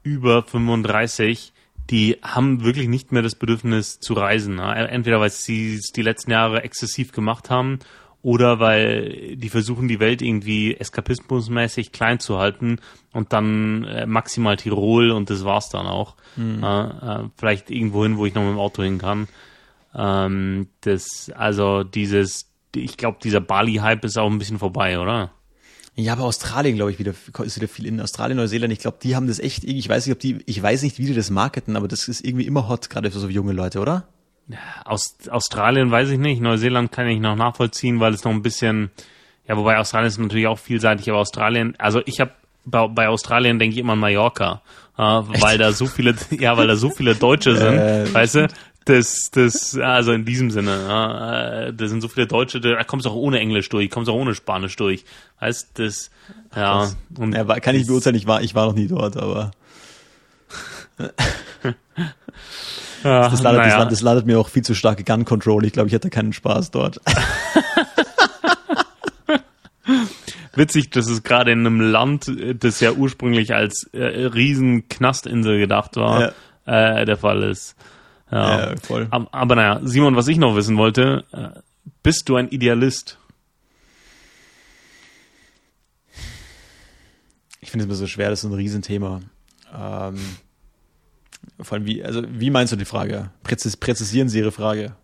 über 35, die haben wirklich nicht mehr das Bedürfnis zu reisen. Entweder weil sie es die letzten Jahre exzessiv gemacht haben oder weil die versuchen, die Welt irgendwie eskapismusmäßig klein zu halten und dann äh, maximal Tirol und das war's dann auch. Mhm. Äh, vielleicht irgendwo hin, wo ich noch mit dem Auto hin kann. Ähm, das, also dieses, ich glaube, dieser Bali-Hype ist auch ein bisschen vorbei, oder? Ja, aber Australien, glaube ich, wieder ist wieder viel in Australien, Neuseeland. Ich glaube, die haben das echt. Ich weiß nicht, ob die. Ich weiß nicht, wie die das marketen, aber das ist irgendwie immer hot, gerade für so junge Leute, oder? Aus Australien weiß ich nicht. Neuseeland kann ich noch nachvollziehen, weil es noch ein bisschen. Ja, wobei Australien ist natürlich auch vielseitig, aber Australien. Also ich habe bei, bei Australien denke ich immer an Mallorca, äh, weil da so viele, ja, weil da so viele Deutsche sind, äh, weißt du? Das, das, also in diesem Sinne, äh, da sind so viele Deutsche, da kommst du auch ohne Englisch durch, kommst auch ohne Spanisch durch, weißt das, ja. Und ja, kann ich beurteilen, ich war, ich war noch nie dort, aber. Ja, das, landet, naja. das, das landet mir auch viel zu starke Gun Control. Ich glaube, ich hätte keinen Spaß dort. Witzig, dass es gerade in einem Land, das ja ursprünglich als äh, riesen Knastinsel gedacht war, ja. äh, der Fall ist. Ja, ja voll. Aber, aber, naja, Simon, was ich noch wissen wollte, äh, bist du ein Idealist? Ich finde es immer so schwer, das ist ein Riesenthema. Ähm, vor allem, wie, also, wie meinst du die Frage? Präzis, präzisieren Sie Ihre Frage.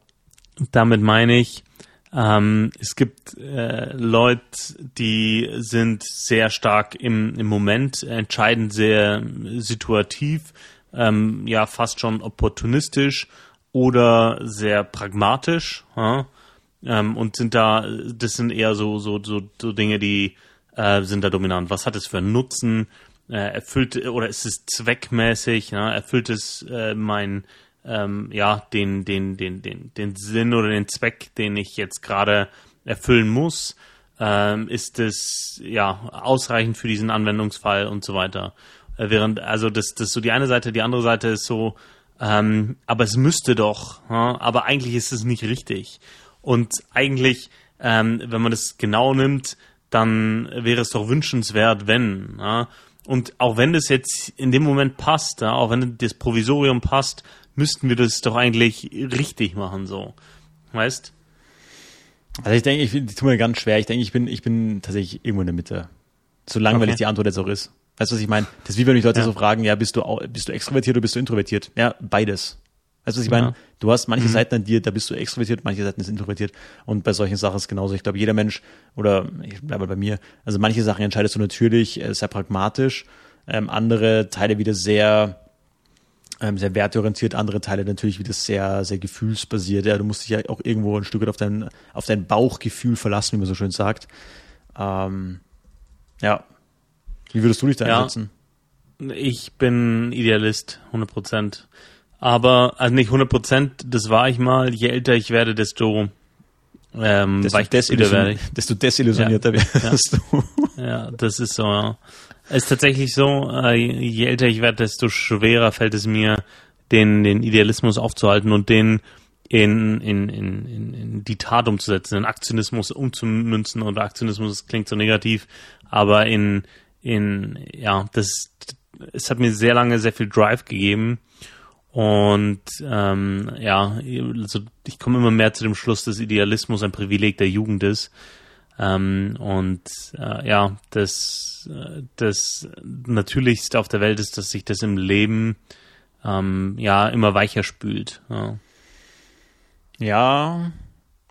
Damit meine ich, ähm, es gibt äh, Leute, die sind sehr stark im, im Moment, entscheiden sehr situativ, ähm, ja fast schon opportunistisch oder sehr pragmatisch ja? ähm, und sind da, das sind eher so so so, so Dinge, die äh, sind da dominant. Was hat es für einen Nutzen? Äh, erfüllt oder ist es zweckmäßig? Ja? Erfüllt es äh, mein ähm, ja den den den den den Sinn oder den Zweck, den ich jetzt gerade erfüllen muss? Ähm, ist es ja ausreichend für diesen Anwendungsfall und so weiter? Äh, während also das das ist so die eine Seite, die andere Seite ist so ähm, aber es müsste doch, ja? aber eigentlich ist es nicht richtig. Und eigentlich, ähm, wenn man das genau nimmt, dann wäre es doch wünschenswert, wenn. Ja? Und auch wenn das jetzt in dem Moment passt, ja, auch wenn das Provisorium passt, müssten wir das doch eigentlich richtig machen, so. Weißt? Also ich denke, ich, ich tue mir ganz schwer. Ich denke, ich bin, ich bin tatsächlich irgendwo in der Mitte. So langweilig okay. die Antwort jetzt auch ist. Weißt du, was ich meine? Das ist wie wenn mich Leute ja. so fragen, ja, bist du, bist du extrovertiert oder bist du introvertiert? Ja, beides. Was ich meine? Ja. Du hast manche mhm. Seiten an dir, da bist du extrovertiert, manche Seiten sind introvertiert. Und bei solchen Sachen ist es genauso. Ich glaube, jeder Mensch, oder ich bleibe bei mir, also manche Sachen entscheidest du natürlich äh, sehr pragmatisch, ähm, andere Teile wieder sehr, ähm, sehr werteorientiert, andere Teile natürlich wieder sehr, sehr gefühlsbasiert. Ja, du musst dich ja auch irgendwo ein Stück weit auf dein, auf dein Bauchgefühl verlassen, wie man so schön sagt. Ähm, ja, wie würdest du dich da ja, einsetzen? Ich bin Idealist, 100 Prozent. Aber, also nicht 100 Prozent, das war ich mal. Je älter ich werde, desto, ähm, desto, desillusion werde desto desillusionierter ja, wirst ja. du. Ja, das ist so, ja. Es ist tatsächlich so, äh, je älter ich werde, desto schwerer fällt es mir, den, den Idealismus aufzuhalten und den in, in, in, in die Tat umzusetzen, in Aktionismus umzumünzen. Und Aktionismus das klingt so negativ, aber in, in, ja, das, es hat mir sehr lange sehr viel Drive gegeben. Und ähm, ja, also ich komme immer mehr zu dem Schluss, dass Idealismus ein Privileg der Jugend ist. Ähm, und äh, ja, das, das Natürlichste auf der Welt ist, dass sich das im Leben ähm, ja immer weicher spült. Ja. ja,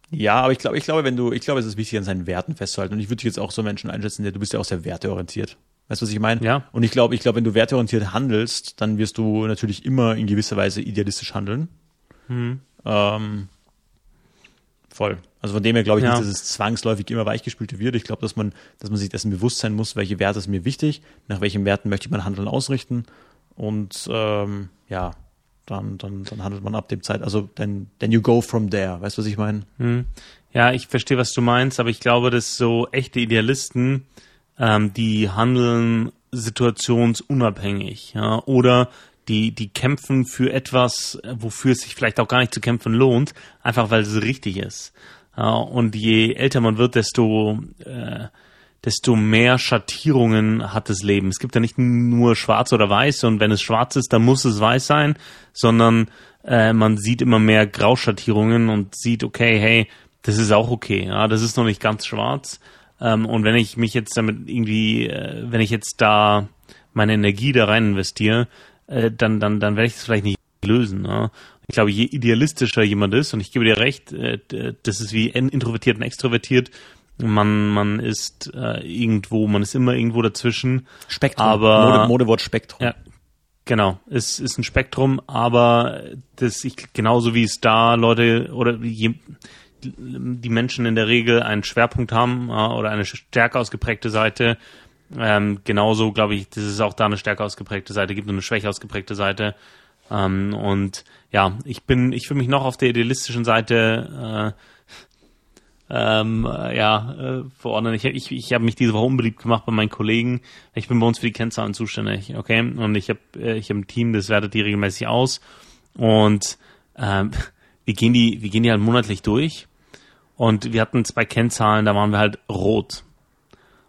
ja, aber ich glaube, ich glaube, wenn du, ich glaube, es ist wichtig, an seinen Werten festzuhalten. Und ich würde dich jetzt auch so Menschen einschätzen, der du bist ja auch sehr werteorientiert. Weißt du, was ich meine? Ja. Und ich glaube, ich glaube, wenn du werteorientiert handelst, dann wirst du natürlich immer in gewisser Weise idealistisch handeln. Hm. Ähm, voll. Also von dem her glaube ich ja. nicht, dass es zwangsläufig immer weichgespült wird. Ich glaube, dass man, dass man sich dessen bewusst sein muss, welche Werte sind mir wichtig, nach welchen Werten möchte man Handeln ausrichten. Und ähm, ja, dann, dann, dann handelt man ab dem Zeit, also then, then you go from there, weißt du, was ich meine? Hm. Ja, ich verstehe, was du meinst, aber ich glaube, dass so echte Idealisten, ähm, die handeln situationsunabhängig, ja, oder die, die kämpfen für etwas, wofür es sich vielleicht auch gar nicht zu kämpfen lohnt, einfach weil es richtig ist. Ja, und je älter man wird, desto äh, desto mehr Schattierungen hat das Leben. Es gibt ja nicht nur schwarz oder weiß und wenn es schwarz ist, dann muss es weiß sein, sondern äh, man sieht immer mehr Grauschattierungen und sieht, okay, hey, das ist auch okay, ja, das ist noch nicht ganz schwarz. Ähm, und wenn ich mich jetzt damit irgendwie, äh, wenn ich jetzt da meine Energie da rein investiere, äh, dann, dann, dann werde ich das vielleicht nicht lösen. Ja? Ich glaube, je idealistischer jemand ist, und ich gebe dir recht, äh, das ist wie introvertiert und extrovertiert, man, man ist äh, irgendwo, man ist immer irgendwo dazwischen. Spektrum. Aber, Mode, Modewort Spektrum. Ja, genau. Es ist ein Spektrum, aber das ich, genauso wie es da Leute oder je, die Menschen in der Regel einen Schwerpunkt haben äh, oder eine stärker ausgeprägte Seite, ähm, genauso glaube ich, dass es auch da eine stärker ausgeprägte Seite gibt und eine schwächer ausgeprägte Seite. Ähm, und ja, ich bin, ich fühle mich noch auf der idealistischen Seite äh, ähm, äh, ja, äh, verordnen. Ich, ich, ich habe mich diese Woche unbeliebt gemacht bei meinen Kollegen. Ich bin bei uns für die Kennzahlen zuständig, okay? Und ich habe äh, ich hab ein Team, das wertet die regelmäßig aus. Und ähm, wir gehen die, wir gehen die halt monatlich durch. Und wir hatten zwei Kennzahlen, da waren wir halt rot.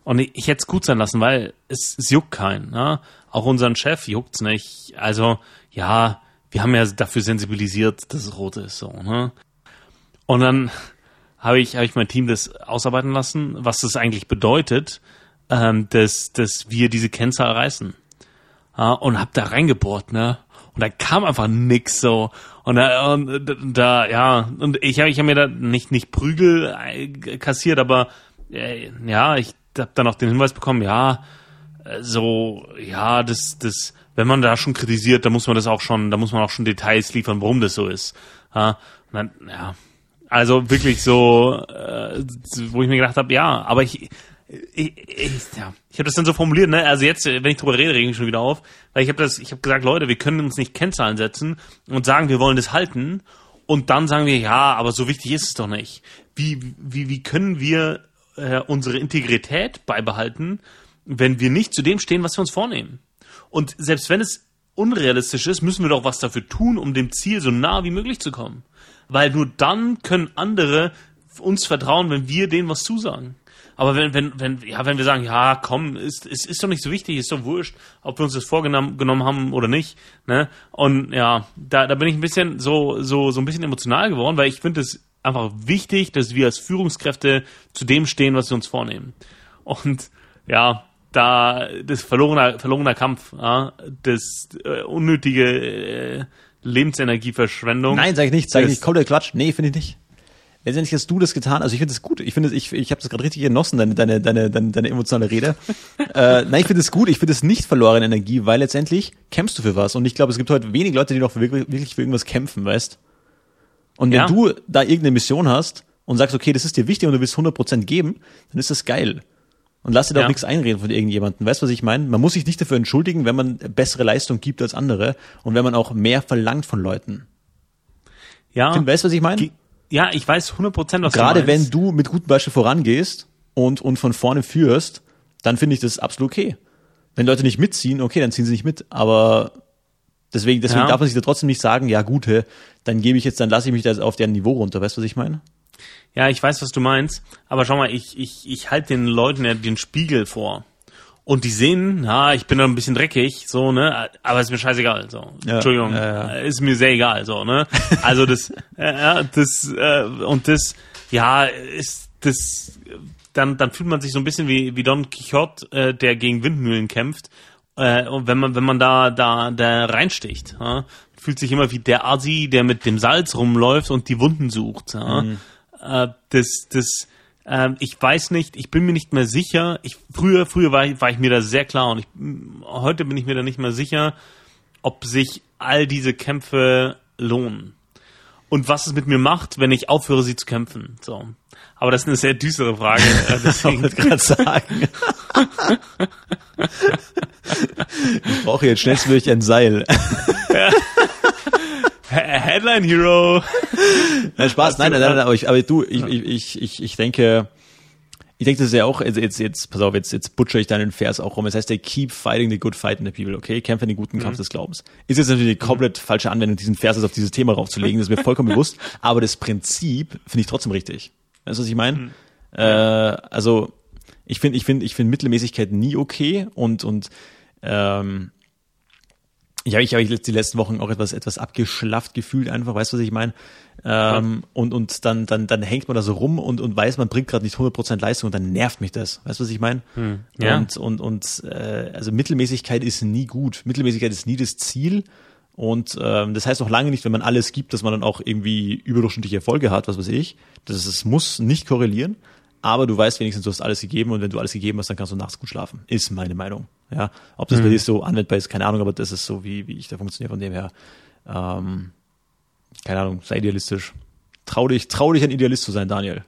Und ich, ich hätte es gut sein lassen, weil es, es juckt keinen. Ne? Auch unseren Chef juckt's nicht. Also, ja, wir haben ja dafür sensibilisiert, dass es rot ist. So, ne? Und dann habe ich, hab ich mein Team das ausarbeiten lassen, was das eigentlich bedeutet, ähm, dass, dass wir diese Kennzahl reißen. Ja, und hab da reingebohrt, ne? Und da kam einfach nix so. Und da, und da ja, und ich habe ich hab mir da nicht, nicht Prügel äh, kassiert, aber äh, ja, ich habe dann auch den Hinweis bekommen, ja, äh, so, ja, das, das, wenn man da schon kritisiert, dann muss man das auch schon, da muss man auch schon Details liefern, warum das so ist. Ja, dann, ja. Also wirklich so, wo ich mir gedacht habe, ja, aber ich, ich, ich, ja, ich habe das dann so formuliert, ne? Also jetzt, wenn ich drüber rede, rege ich schon wieder auf, weil ich habe das, ich habe gesagt, Leute, wir können uns nicht Kennzahlen setzen und sagen, wir wollen das halten und dann sagen wir, ja, aber so wichtig ist es doch nicht. Wie wie wie können wir äh, unsere Integrität beibehalten, wenn wir nicht zu dem stehen, was wir uns vornehmen? Und selbst wenn es unrealistisch ist, müssen wir doch was dafür tun, um dem Ziel so nah wie möglich zu kommen. Weil nur dann können andere uns vertrauen, wenn wir denen was zusagen. Aber wenn, wenn, wenn, ja, wenn wir sagen, ja, komm, ist, ist, ist doch nicht so wichtig, ist doch wurscht, ob wir uns das vorgenommen haben oder nicht, ne? Und ja, da, da bin ich ein bisschen so, so, so ein bisschen emotional geworden, weil ich finde es einfach wichtig, dass wir als Führungskräfte zu dem stehen, was wir uns vornehmen. Und ja, da das verlorener, verlorener Kampf, ja, das äh, unnötige äh, Lebensenergieverschwendung. Nein, sag ich nicht, sag ich nicht, komplett Quatsch. Nee, finde ich nicht letztendlich hast du das getan. Also ich finde es gut. Ich finde, ich, ich habe das gerade richtig genossen, deine, deine, deine, deine, deine emotionale Rede. äh, nein, ich finde es gut. Ich finde es nicht verlorene Energie, weil letztendlich kämpfst du für was. Und ich glaube, es gibt heute wenig Leute, die noch wirklich, wirklich für irgendwas kämpfen, weißt? Und wenn ja. du da irgendeine Mission hast und sagst, okay, das ist dir wichtig und du willst 100% geben, dann ist das geil. Und lass dir da ja. auch nichts einreden von irgendjemandem. Weißt du, was ich meine? Man muss sich nicht dafür entschuldigen, wenn man bessere Leistung gibt als andere und wenn man auch mehr verlangt von Leuten. Ja. weißt du, was ich meine? Ja, ich weiß 100%, was Gerade du wenn du mit gutem Beispiel vorangehst und, und von vorne führst, dann finde ich das absolut okay. Wenn Leute nicht mitziehen, okay, dann ziehen sie nicht mit. Aber deswegen, deswegen ja. darf man sich da trotzdem nicht sagen, ja gut, dann gebe ich jetzt, dann lasse ich mich da auf deren Niveau runter. Weißt du, was ich meine? Ja, ich weiß, was du meinst. Aber schau mal, ich, ich, ich halte den Leuten ja den Spiegel vor und die sehen, ja, ich bin da ein bisschen dreckig, so, ne, aber ist mir scheißegal, so. Ja, Entschuldigung, ja, ja. ist mir sehr egal, so, ne. Also das, ja, das, äh, und das, ja, ist das, dann, dann fühlt man sich so ein bisschen wie, wie Don Quixote, äh, der gegen Windmühlen kämpft. Äh, und wenn man, wenn man da, da, da reinsticht, ja, fühlt sich immer wie der Asi, der mit dem Salz rumläuft und die Wunden sucht. Ja. Mhm. Äh, das, das, ähm, ich weiß nicht, ich bin mir nicht mehr sicher. Ich, früher, früher war ich, war ich mir da sehr klar und ich, heute bin ich mir da nicht mehr sicher, ob sich all diese Kämpfe lohnen. Und was es mit mir macht, wenn ich aufhöre, sie zu kämpfen. So. Aber das ist eine sehr düstere Frage. Äh, deswegen. ich gerade sagen. ich brauche jetzt schnellstmöglich ein Seil. Headline Hero. Nein, Spaß, nein, nein, nein, aber, ich, aber du, ich, ich, ich, ich denke, ich denke, das ist ja auch, also jetzt, jetzt, pass auf, jetzt, jetzt butcher ich deinen Vers auch rum. Es heißt ja, keep fighting the good fight in the people, okay? Kämpfe den guten Kampf mhm. des Glaubens. Ist jetzt natürlich eine komplett falsche Anwendung, diesen Vers auf dieses Thema raufzulegen, das ist mir vollkommen bewusst. Aber das Prinzip finde ich trotzdem richtig. Weißt du, was ich meine? Mhm. Äh, also, ich finde, ich finde, ich finde Mittelmäßigkeit nie okay und, und, ähm, ich habe ich hab die letzten Wochen auch etwas etwas abgeschlafft gefühlt einfach, weißt du, was ich meine? Ähm, und und dann dann dann hängt man da so rum und und weiß, man bringt gerade nicht 100% Leistung und dann nervt mich das, weißt du, was ich meine? Hm. Ja. Und und und äh, also Mittelmäßigkeit ist nie gut. Mittelmäßigkeit ist nie das Ziel. Und ähm, das heißt auch lange nicht, wenn man alles gibt, dass man dann auch irgendwie überdurchschnittliche Erfolge hat, was weiß ich. Das, das muss nicht korrelieren aber du weißt wenigstens, du hast alles gegeben und wenn du alles gegeben hast, dann kannst du nachts gut schlafen. Ist meine Meinung. Ja, ob das mhm. bei dir so anwendbar ist, keine Ahnung, aber das ist so, wie, wie ich da funktioniere von dem her. Ähm, keine Ahnung, sei idealistisch. Trau dich, trau dich ein Idealist zu sein, Daniel.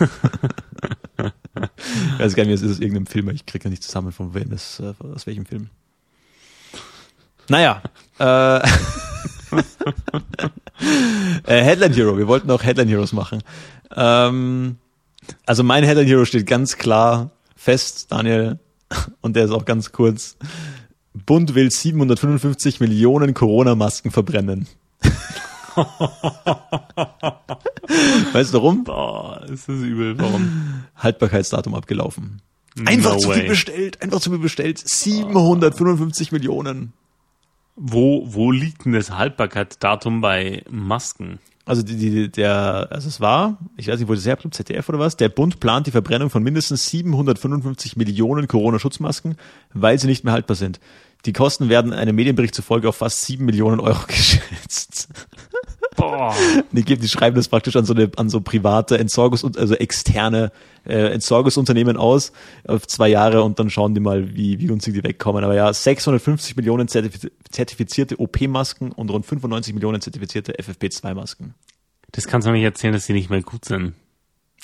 ich weiß gar nicht, es ist aus irgendeinem Film, ich kriege ja nicht zusammen von wem das, äh, aus welchem Film. Naja, äh, äh, Headline Hero, wir wollten auch Headline Heroes machen. Ähm, also mein Headline Hero steht ganz klar fest, Daniel, und der ist auch ganz kurz. Bund will 755 Millionen Corona-Masken verbrennen. weißt du warum? Boah, ist das übel. Warum? Haltbarkeitsdatum abgelaufen. Einfach no zu viel bestellt, einfach zu viel bestellt. 755 oh. Millionen. Wo, wo liegt denn das Haltbarkeitsdatum bei Masken? also die, die, der, also es war, ich weiß nicht, wo das herkommt, ZDF oder was, der Bund plant die Verbrennung von mindestens 755 Millionen Corona-Schutzmasken, weil sie nicht mehr haltbar sind. Die Kosten werden einem Medienbericht zufolge auf fast 7 Millionen Euro geschätzt. Boah. Die, geben, die schreiben das praktisch an so eine, an so private Entsorgungs, also externe äh, Entsorgungsunternehmen aus auf zwei Jahre und dann schauen die mal, wie, wie günstig die wegkommen. Aber ja, 650 Millionen zertifiz zertifizierte OP-Masken und rund 95 Millionen zertifizierte FFP2-Masken. Das kannst du mir nicht erzählen, dass die nicht mehr gut sind.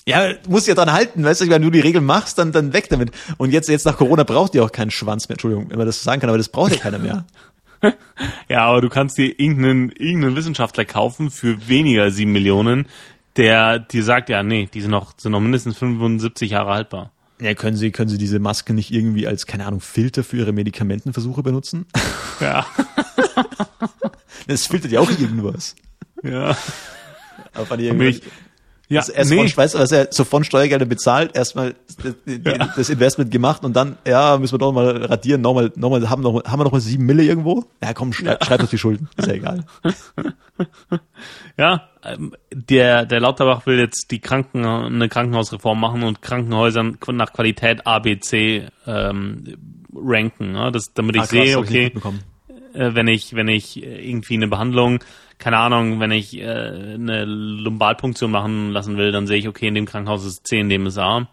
Ja, musst ja dran halten, weißt du, wenn du die Regeln machst, dann, dann weg damit. Und jetzt, jetzt nach Corona braucht ihr auch keinen Schwanz mehr. Entschuldigung, wenn man das so sagen kann, aber das braucht ja keiner mehr. Ja, aber du kannst dir irgendeinen, irgendeinen Wissenschaftler kaufen für weniger sieben Millionen, der dir sagt, ja, nee, die sind noch, sind noch mindestens 75 Jahre haltbar. Ja, können Sie, können Sie diese Maske nicht irgendwie als, keine Ahnung, Filter für Ihre Medikamentenversuche benutzen? Ja. Das filtert ja auch irgendwas. Ja. Aber fand ich irgendwie, ja, das erst nee. von, du, was er so von Steuergeldern bezahlt, erstmal das, das Investment gemacht und dann, ja, müssen wir doch mal radieren, nochmal, nochmal, haben, noch, haben wir noch mal sieben Mille irgendwo? Ja, komm, schreib, schreib uns die Schulden. Ist ja egal. Ja, ähm, der, der Lauterbach will jetzt die Kranken, eine Krankenhausreform machen und Krankenhäusern nach Qualität A, B, C ähm, ranken, ne? das, damit ich Ah, krass, sehe, ich okay, mitbekommen. äh, wenn ich, wenn ich irgendwie eine Behandlung, keine Ahnung, wenn ich äh, eine Lumbalpunktion machen lassen will, dann sehe ich, okay, in dem Krankenhaus ist C, in dem ist A.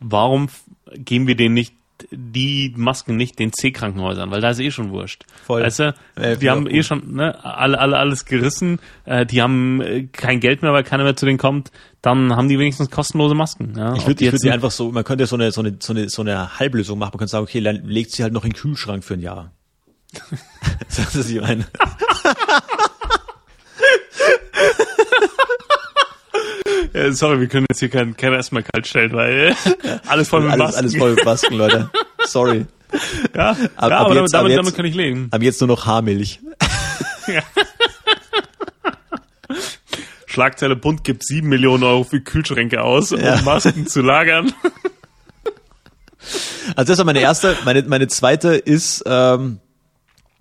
Warum geben wir denen nicht die Masken nicht den C-Krankenhäusern, weil da ist eh schon wurscht. Voll. Weißt du, Äh, die haben eh schon ne, alle, alle, alles gerissen, äh, die haben äh, kein Geld mehr, weil keiner mehr zu denen kommt, dann haben die wenigstens kostenlose Masken. Ja? Ich würde würd sie einfach so, man könnte so eine, so eine, so eine, so eine Halblösung machen. Man könnte sagen, okay, dann legt sie halt noch in den Kühlschrank für ein Jahr. Das ist, ich meine. Äh, sorry, wir können jetzt hier kein, kein erstmal kalt stellen, weil alles voll mit Alles, Masken. alles voll mit Masken, Leute. Sorry. Ja, Ab- ja ab aber jetzt- damit, ab damit, jetzt- damit kann ich leben. Aber jetzt nur noch Haarmilch. Schlagzeile Bund gibt sieben Millionen Euro für Kühlschränke aus, um Ja. Masken zu lagern. Also das war meine erste. Meine, meine zweite ist, ähm,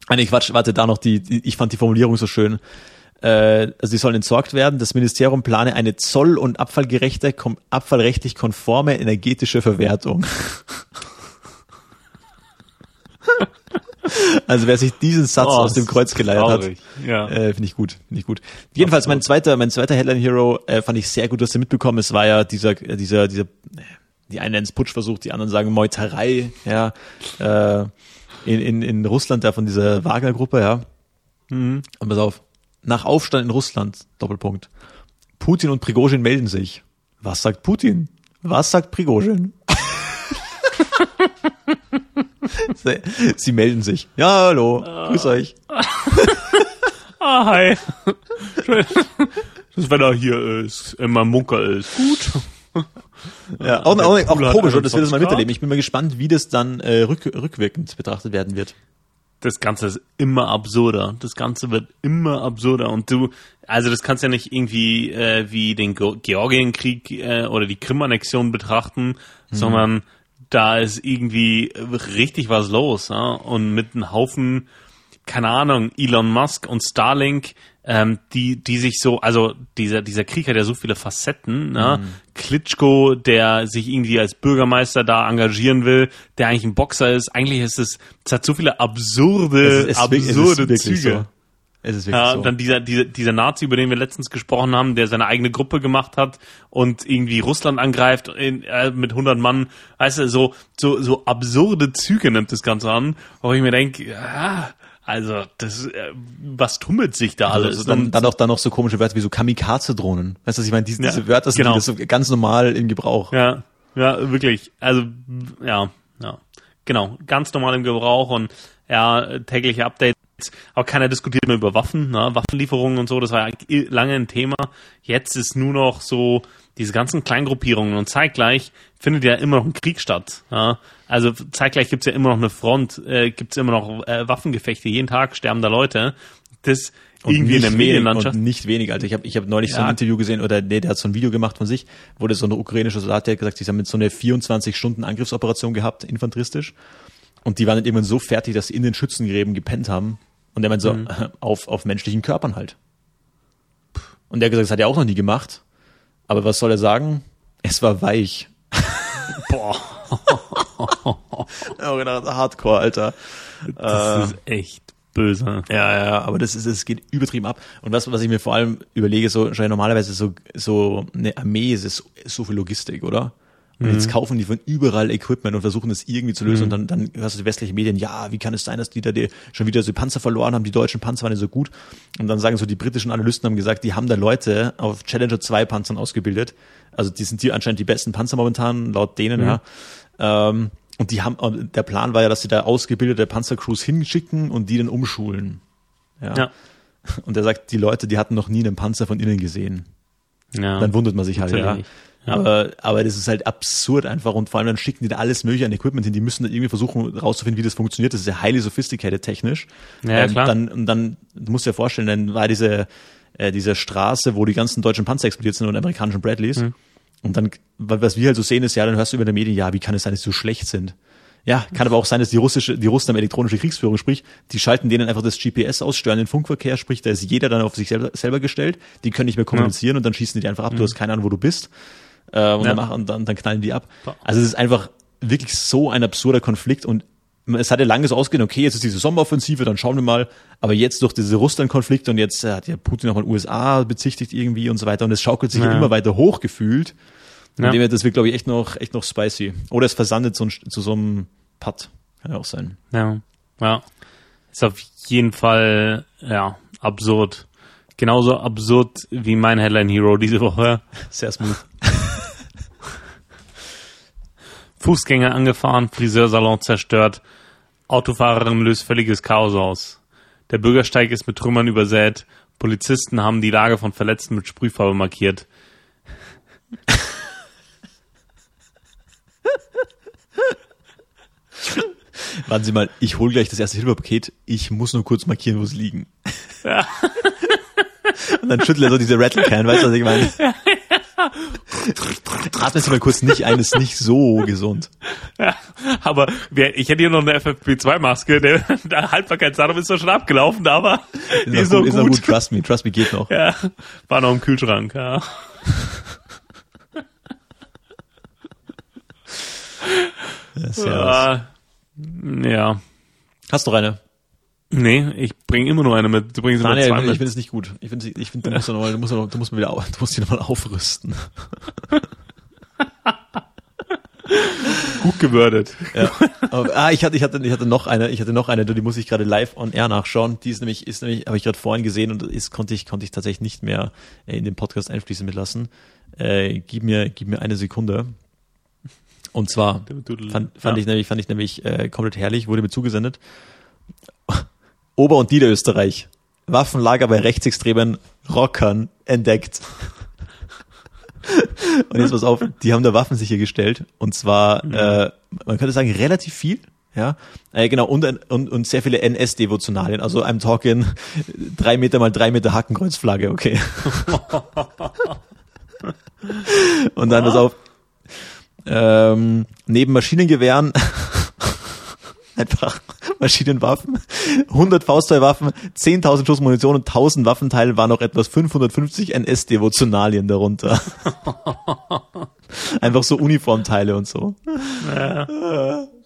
ah, nee, Quatsch, warte, da noch die, die ich fand die Formulierung so schön. Äh, also die sollen entsorgt werden. Das Ministerium plane eine zoll- und abfallgerechte, abfallrechtlich konforme energetische Verwertung. also wer sich diesen Satz Oh, aus dem Kreuz geleiert hat. Ja. äh, finde ich gut, finde ich gut. Jedenfalls mein zweiter, mein zweiter Headline Hero äh, fand ich sehr gut, dass du mitbekommen. Es war ja dieser, äh, dieser, dieser, äh, die einen nennen es Putschversuch, die anderen sagen Meuterei, ja, äh, in, in, in Russland da von dieser Wagner-Gruppe, ja. Und pass auf, nach Aufstand in Russland, Doppelpunkt. Putin und Prigozhin melden sich. Was sagt Putin? Was sagt Prigozhin? Sie, sie melden sich. Ja, hallo, grüß euch. Ah, hi. Schön. Das Wetter hier ist, immer Munker ist gut. Ja, auch, auch, auch komisch, und das wird es mal 21 Grad. miterleben. Ich bin mal gespannt, wie das dann äh, rück, rückwirkend betrachtet werden wird. Das Ganze ist immer absurder. Das Ganze wird immer absurder. Und du, also das kannst ja nicht irgendwie äh, wie den Ge Georgienkrieg äh, oder die Krim-Annexion betrachten, sondern da ist irgendwie richtig was los. Ja? Und mit einem Haufen, keine Ahnung, Elon Musk und Starlink, ähm, die, die sich so, also dieser, dieser Krieg hat ja so viele Facetten. Ne? Klitschko, der sich irgendwie als Bürgermeister da engagieren will, der eigentlich ein Boxer ist. Eigentlich ist es, es hat so viele absurde, Es ist- es ist absurde wirklich Züge. so. Es ist wirklich Ja, so. dann dieser, dieser, dieser Nazi, über den wir letztens gesprochen haben, der seine eigene Gruppe gemacht hat und irgendwie Russland angreift in, äh, mit 100 Mann. Weißt du, so, so, so absurde Züge nimmt das Ganze an, wo ich mir denke, ja, also, das, äh, was tummelt sich da alles? also dann, dann auch dann noch so komische Wörter wie so Kamikaze-Drohnen. Weißt du, was ich meine? Diese, Ja, diese Wörter sind genau. so ganz normal im Gebrauch. Ja, ja, wirklich. Also, ja, ja. Genau, ganz normal im Gebrauch und ja, tägliche Updates. Auch keiner diskutiert mehr über Waffen, ne? Waffenlieferungen und so, das war ja lange ein Thema. Jetzt ist nur noch so diese ganzen Kleingruppierungen und zeitgleich findet ja immer noch ein Krieg statt. Ja? Also zeitgleich gibt's ja immer noch eine Front, äh, gibt's immer noch äh, Waffengefechte, jeden Tag sterben da Leute. Das Und irgendwie in der Medienlandschaft. Und nicht wenig. Also ich habe ich hab neulich so Ja. ein Interview gesehen, oder nee, der hat so ein Video gemacht von sich, wo der so eine ukrainische Soldat, der hat gesagt, sie haben jetzt so eine 24 Stunden Angriffsoperation gehabt, infanteristisch. Und die waren dann irgendwann so fertig, dass sie in den Schützengräben gepennt haben. Und der meint so, Mhm. auf, auf menschlichen Körpern halt. Und der hat gesagt, das hat er auch noch nie gemacht. Aber was soll er sagen? Es war weich. Boah, Oh, genau, Hardcore, Alter. das ist echt böse. Ja, ja, aber das ist, es geht übertrieben ab. Und was, was ich mir vor allem überlege, so, normalerweise so, so eine Armee ist es so viel Logistik, oder? Und mhm. jetzt kaufen die von überall Equipment und versuchen das irgendwie zu lösen. Mhm. Und dann, dann hörst du die westlichen Medien, ja, wie kann es sein, dass die da die schon wieder so Panzer verloren haben? Die deutschen Panzer waren nicht so gut. Und dann sagen so, die britischen Analysten haben gesagt, die haben da Leute auf Challenger 2 Panzern ausgebildet. Also die sind die anscheinend die besten Panzer momentan, laut denen, mhm. ja. Ähm, und die haben, der Plan war ja, dass sie da ausgebildete Panzercrews hinschicken und die dann umschulen. Ja. ja. Und er sagt, die Leute, die hatten noch nie einen Panzer von innen gesehen. Ja. Dann wundert man sich halt, ja. ja. Aber, aber das ist halt absurd einfach und vor allem dann schicken die da alles mögliche an Equipment hin. Die müssen da irgendwie versuchen rauszufinden, wie das funktioniert. Das ist ja highly sophisticated technisch. Ja, ähm, klar. Dann, und dann, du musst dir vorstellen, dann war diese, äh, diese Straße, wo die ganzen deutschen Panzer explodiert sind und amerikanischen Bradleys. Mhm. Und dann, was wir halt so sehen, ist ja, dann hörst du über der Medien, ja, wie kann es sein, dass sie so schlecht sind? Ja, kann aber auch sein, dass die russische, die Russen haben elektronische Kriegsführung, sprich, die schalten denen einfach das GPS aus, stören den Funkverkehr, sprich, da ist jeder dann auf sich selber, selber gestellt, die können nicht mehr kommunizieren ja. und dann schießen die einfach ab, du hast keine Ahnung, wo du bist, äh, und, ja. dann, machen, und dann, dann knallen die ab. Also es ist einfach wirklich so ein absurder Konflikt und es hat ja lange so ausgehen, okay, jetzt ist diese Sommeroffensive, dann schauen wir mal. Aber jetzt durch diese Russland-Konflikte und jetzt hat ja Putin auch den USA bezichtigt irgendwie und so weiter und es schaukelt sich ja. immer weiter hoch gefühlt. Ja. Dem das wird, glaube ich, echt noch, echt noch spicy. Oder es versandet zu, zu so einem Putt. Kann ja auch sein. Ja. Ja. Ist auf jeden Fall, ja, absurd. Genauso absurd wie mein Headline Hero diese Woche. Sehr smooth. Fußgänger angefahren, Friseursalon zerstört, Autofahrerin löst völliges Chaos aus. Der Bürgersteig ist mit Trümmern übersät, Polizisten haben die Lage von Verletzten mit Sprühfarbe markiert. Warten Sie mal, ich hole gleich das erste Hilfepaket, ich muss nur kurz markieren, wo es liegen. Ja. Und dann schüttelt er so diese Rattle Can, weißt du, was ich meine? Ja, Atmen Sie mal kurz nicht ein, ist nicht so gesund. Ja, aber ich hätte hier noch eine FFP2-Maske, der, der Haltbarkeitsdatum ist doch schon abgelaufen, aber ist, ist noch gut, gut. Ist noch gut, trust me, trust me geht noch. Ja, war noch im Kühlschrank, ja. ja, ja. Hast du noch eine? Nee, ich bringe immer nur eine mit. Du bringst immer Daniel, zwei mit. Ich finde es nicht gut. Ich finde, ich find, du musst noch mal, du musst noch, du musst wieder, du musst die nochmal aufrüsten. gut gewürdet. Ja. Aber, ah, ich hatte, ich hatte, ich hatte noch eine, ich hatte noch eine, die muss ich gerade live on air nachschauen. Die ist nämlich, ist nämlich, habe ich gerade vorhin gesehen und ist konnte ich, konnte ich tatsächlich nicht mehr in den Podcast einfließen mitlassen. Äh, gib mir, gib mir eine Sekunde. Und zwar fand, fand ja. ich nämlich, fand ich nämlich äh, komplett herrlich, wurde mir zugesendet. Ober- und Niederösterreich. Waffenlager bei rechtsextremen Rockern entdeckt. und jetzt pass auf, die haben da Waffen sichergestellt. Und zwar, mhm. äh, man könnte sagen, relativ viel. Ja, äh, genau, und, und, und sehr viele NS-Devotionalien. Also I'm talking drei Meter mal drei Meter Hakenkreuzflagge, okay. und dann pass auf, ähm, neben Maschinengewehren einfach Maschinenwaffen, 100 Faustballwaffen, 10.000 Schuss Munition und 1.000 Waffenteile waren noch etwas 550 NS-Devotionalien darunter. einfach so Uniformteile und so. Ja.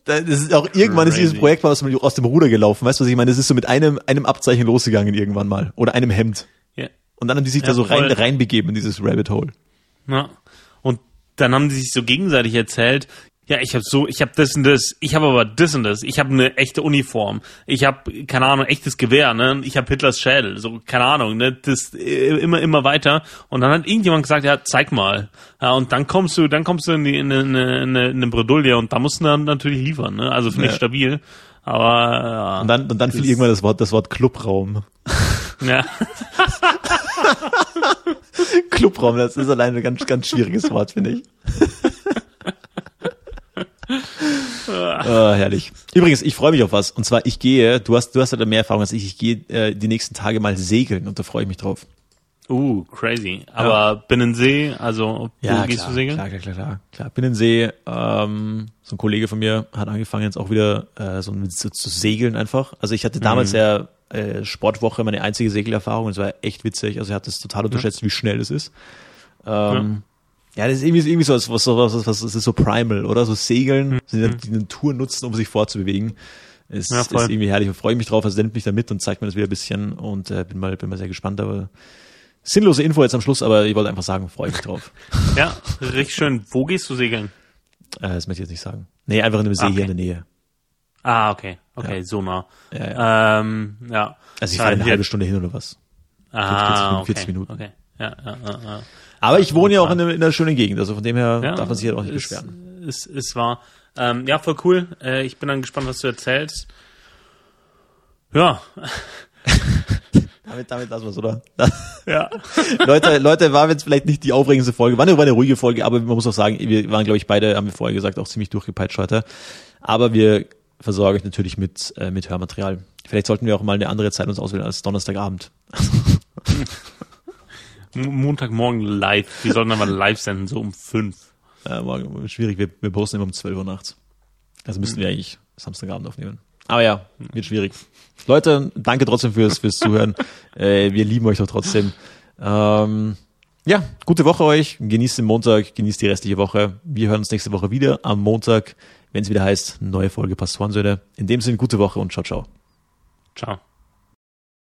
Das ist auch irgendwann Crazy. ist dieses Projekt aus dem, aus dem Ruder gelaufen. Weißt du, was ich meine? Das ist so mit einem, einem Abzeichen losgegangen irgendwann mal. Oder einem Hemd. Ja. Und dann haben die sich ja, da so rein, reinbegeben in dieses Rabbit Hole. Ja. Und dann haben die sich so gegenseitig erzählt, ja, ich habe so, ich habe das und das, ich habe aber das und das, ich habe eine echte Uniform, ich habe keine Ahnung, echtes Gewehr, ne, ich habe Hitlers Schädel, so keine Ahnung, ne, das äh, immer immer weiter und dann hat irgendjemand gesagt, ja, zeig mal. Ja, und dann kommst du, dann kommst du in die in eine, in eine, in eine Bredouille und da musst du dann natürlich liefern, ne? Also finde ich ja. stabil. Aber ja, und dann und dann fiel irgendwann das Wort das Wort Clubraum. Ja. Clubraum, das ist allein ein ganz, ganz schwieriges Wort, finde ich. Oh, herrlich. Übrigens, ich freue mich auf was. Und zwar, ich gehe, du hast, du hast halt mehr Erfahrung als ich, ich gehe äh, die nächsten Tage mal segeln und da freue ich mich drauf. Uh, crazy. Aber ja. Binnensee, also ja, wo gehst klar, du segeln? Klar, klar, klar, klar. klar. Binnensee, ähm, so ein Kollege von mir hat angefangen jetzt auch wieder äh, so, so zu segeln einfach. Also ich hatte damals mhm. ja äh, Sportwoche meine einzige Segelerfahrung. Es war echt witzig. Also er hat das total unterschätzt, ja. wie schnell es ist. Ähm, ja. Ja. das ist irgendwie, irgendwie so was, was, was, was, was ist so primal, oder? So Segeln, mhm. die eine Tour nutzen, um sich fortzubewegen. Es Ja, ist irgendwie herrlich. Ich freue mich drauf. Also nimmt mich da mit und zeigt mir das wieder ein bisschen und äh, bin mal bin mal sehr gespannt. Aber sinnlose Info jetzt am Schluss, aber ich wollte einfach sagen, freue mich drauf. Ja, richtig schön. Wo gehst du segeln? äh, das möchte ich jetzt nicht sagen. Nee, einfach in einem See Okay. hier in der Nähe. Ah, okay. Okay, so nah. Ja, ja. Ähm, ja. Also ich Ja, fahre eine halbe Stunde hin oder was. Ah, 40 okay. Minuten. Okay. Ja, ja, ja, ja. Aber ich wohne ja auch in einer, in einer schönen Gegend, also von dem her ja darf man sich halt auch nicht ist, beschweren. Ist, ist wahr. Ähm, ja, voll cool. Äh, ich bin dann gespannt, was du erzählst. Ja. Damit, damit lassen wir es, oder? Ja. Leute, Leute, war jetzt vielleicht nicht die aufregendste Folge, war eine, war eine ruhige Folge, aber man muss auch sagen, wir waren, glaube ich, beide, haben wir vorher gesagt, auch ziemlich durchgepeitscht heute. Aber wir versorgen euch natürlich mit, äh, mit Hörmaterial. Vielleicht sollten wir auch mal eine andere Zeit uns auswählen als Donnerstagabend. Montagmorgen live. Wir sollten aber live senden, so um fünf. Äh, morgen, schwierig, wir, wir posten immer um 12 Uhr nachts. Also müssten wir eigentlich Samstagabend aufnehmen. Aber ja, wird schwierig. Leute, danke trotzdem fürs, fürs Zuhören. äh, wir lieben euch doch trotzdem. Ähm, ja, gute Woche euch. Genießt den Montag, genießt die restliche Woche. Wir hören uns nächste Woche wieder am Montag, wenn es wieder heißt, neue Folge Pastorensöhne. In dem Sinne, gute Woche und ciao, ciao. Ciao.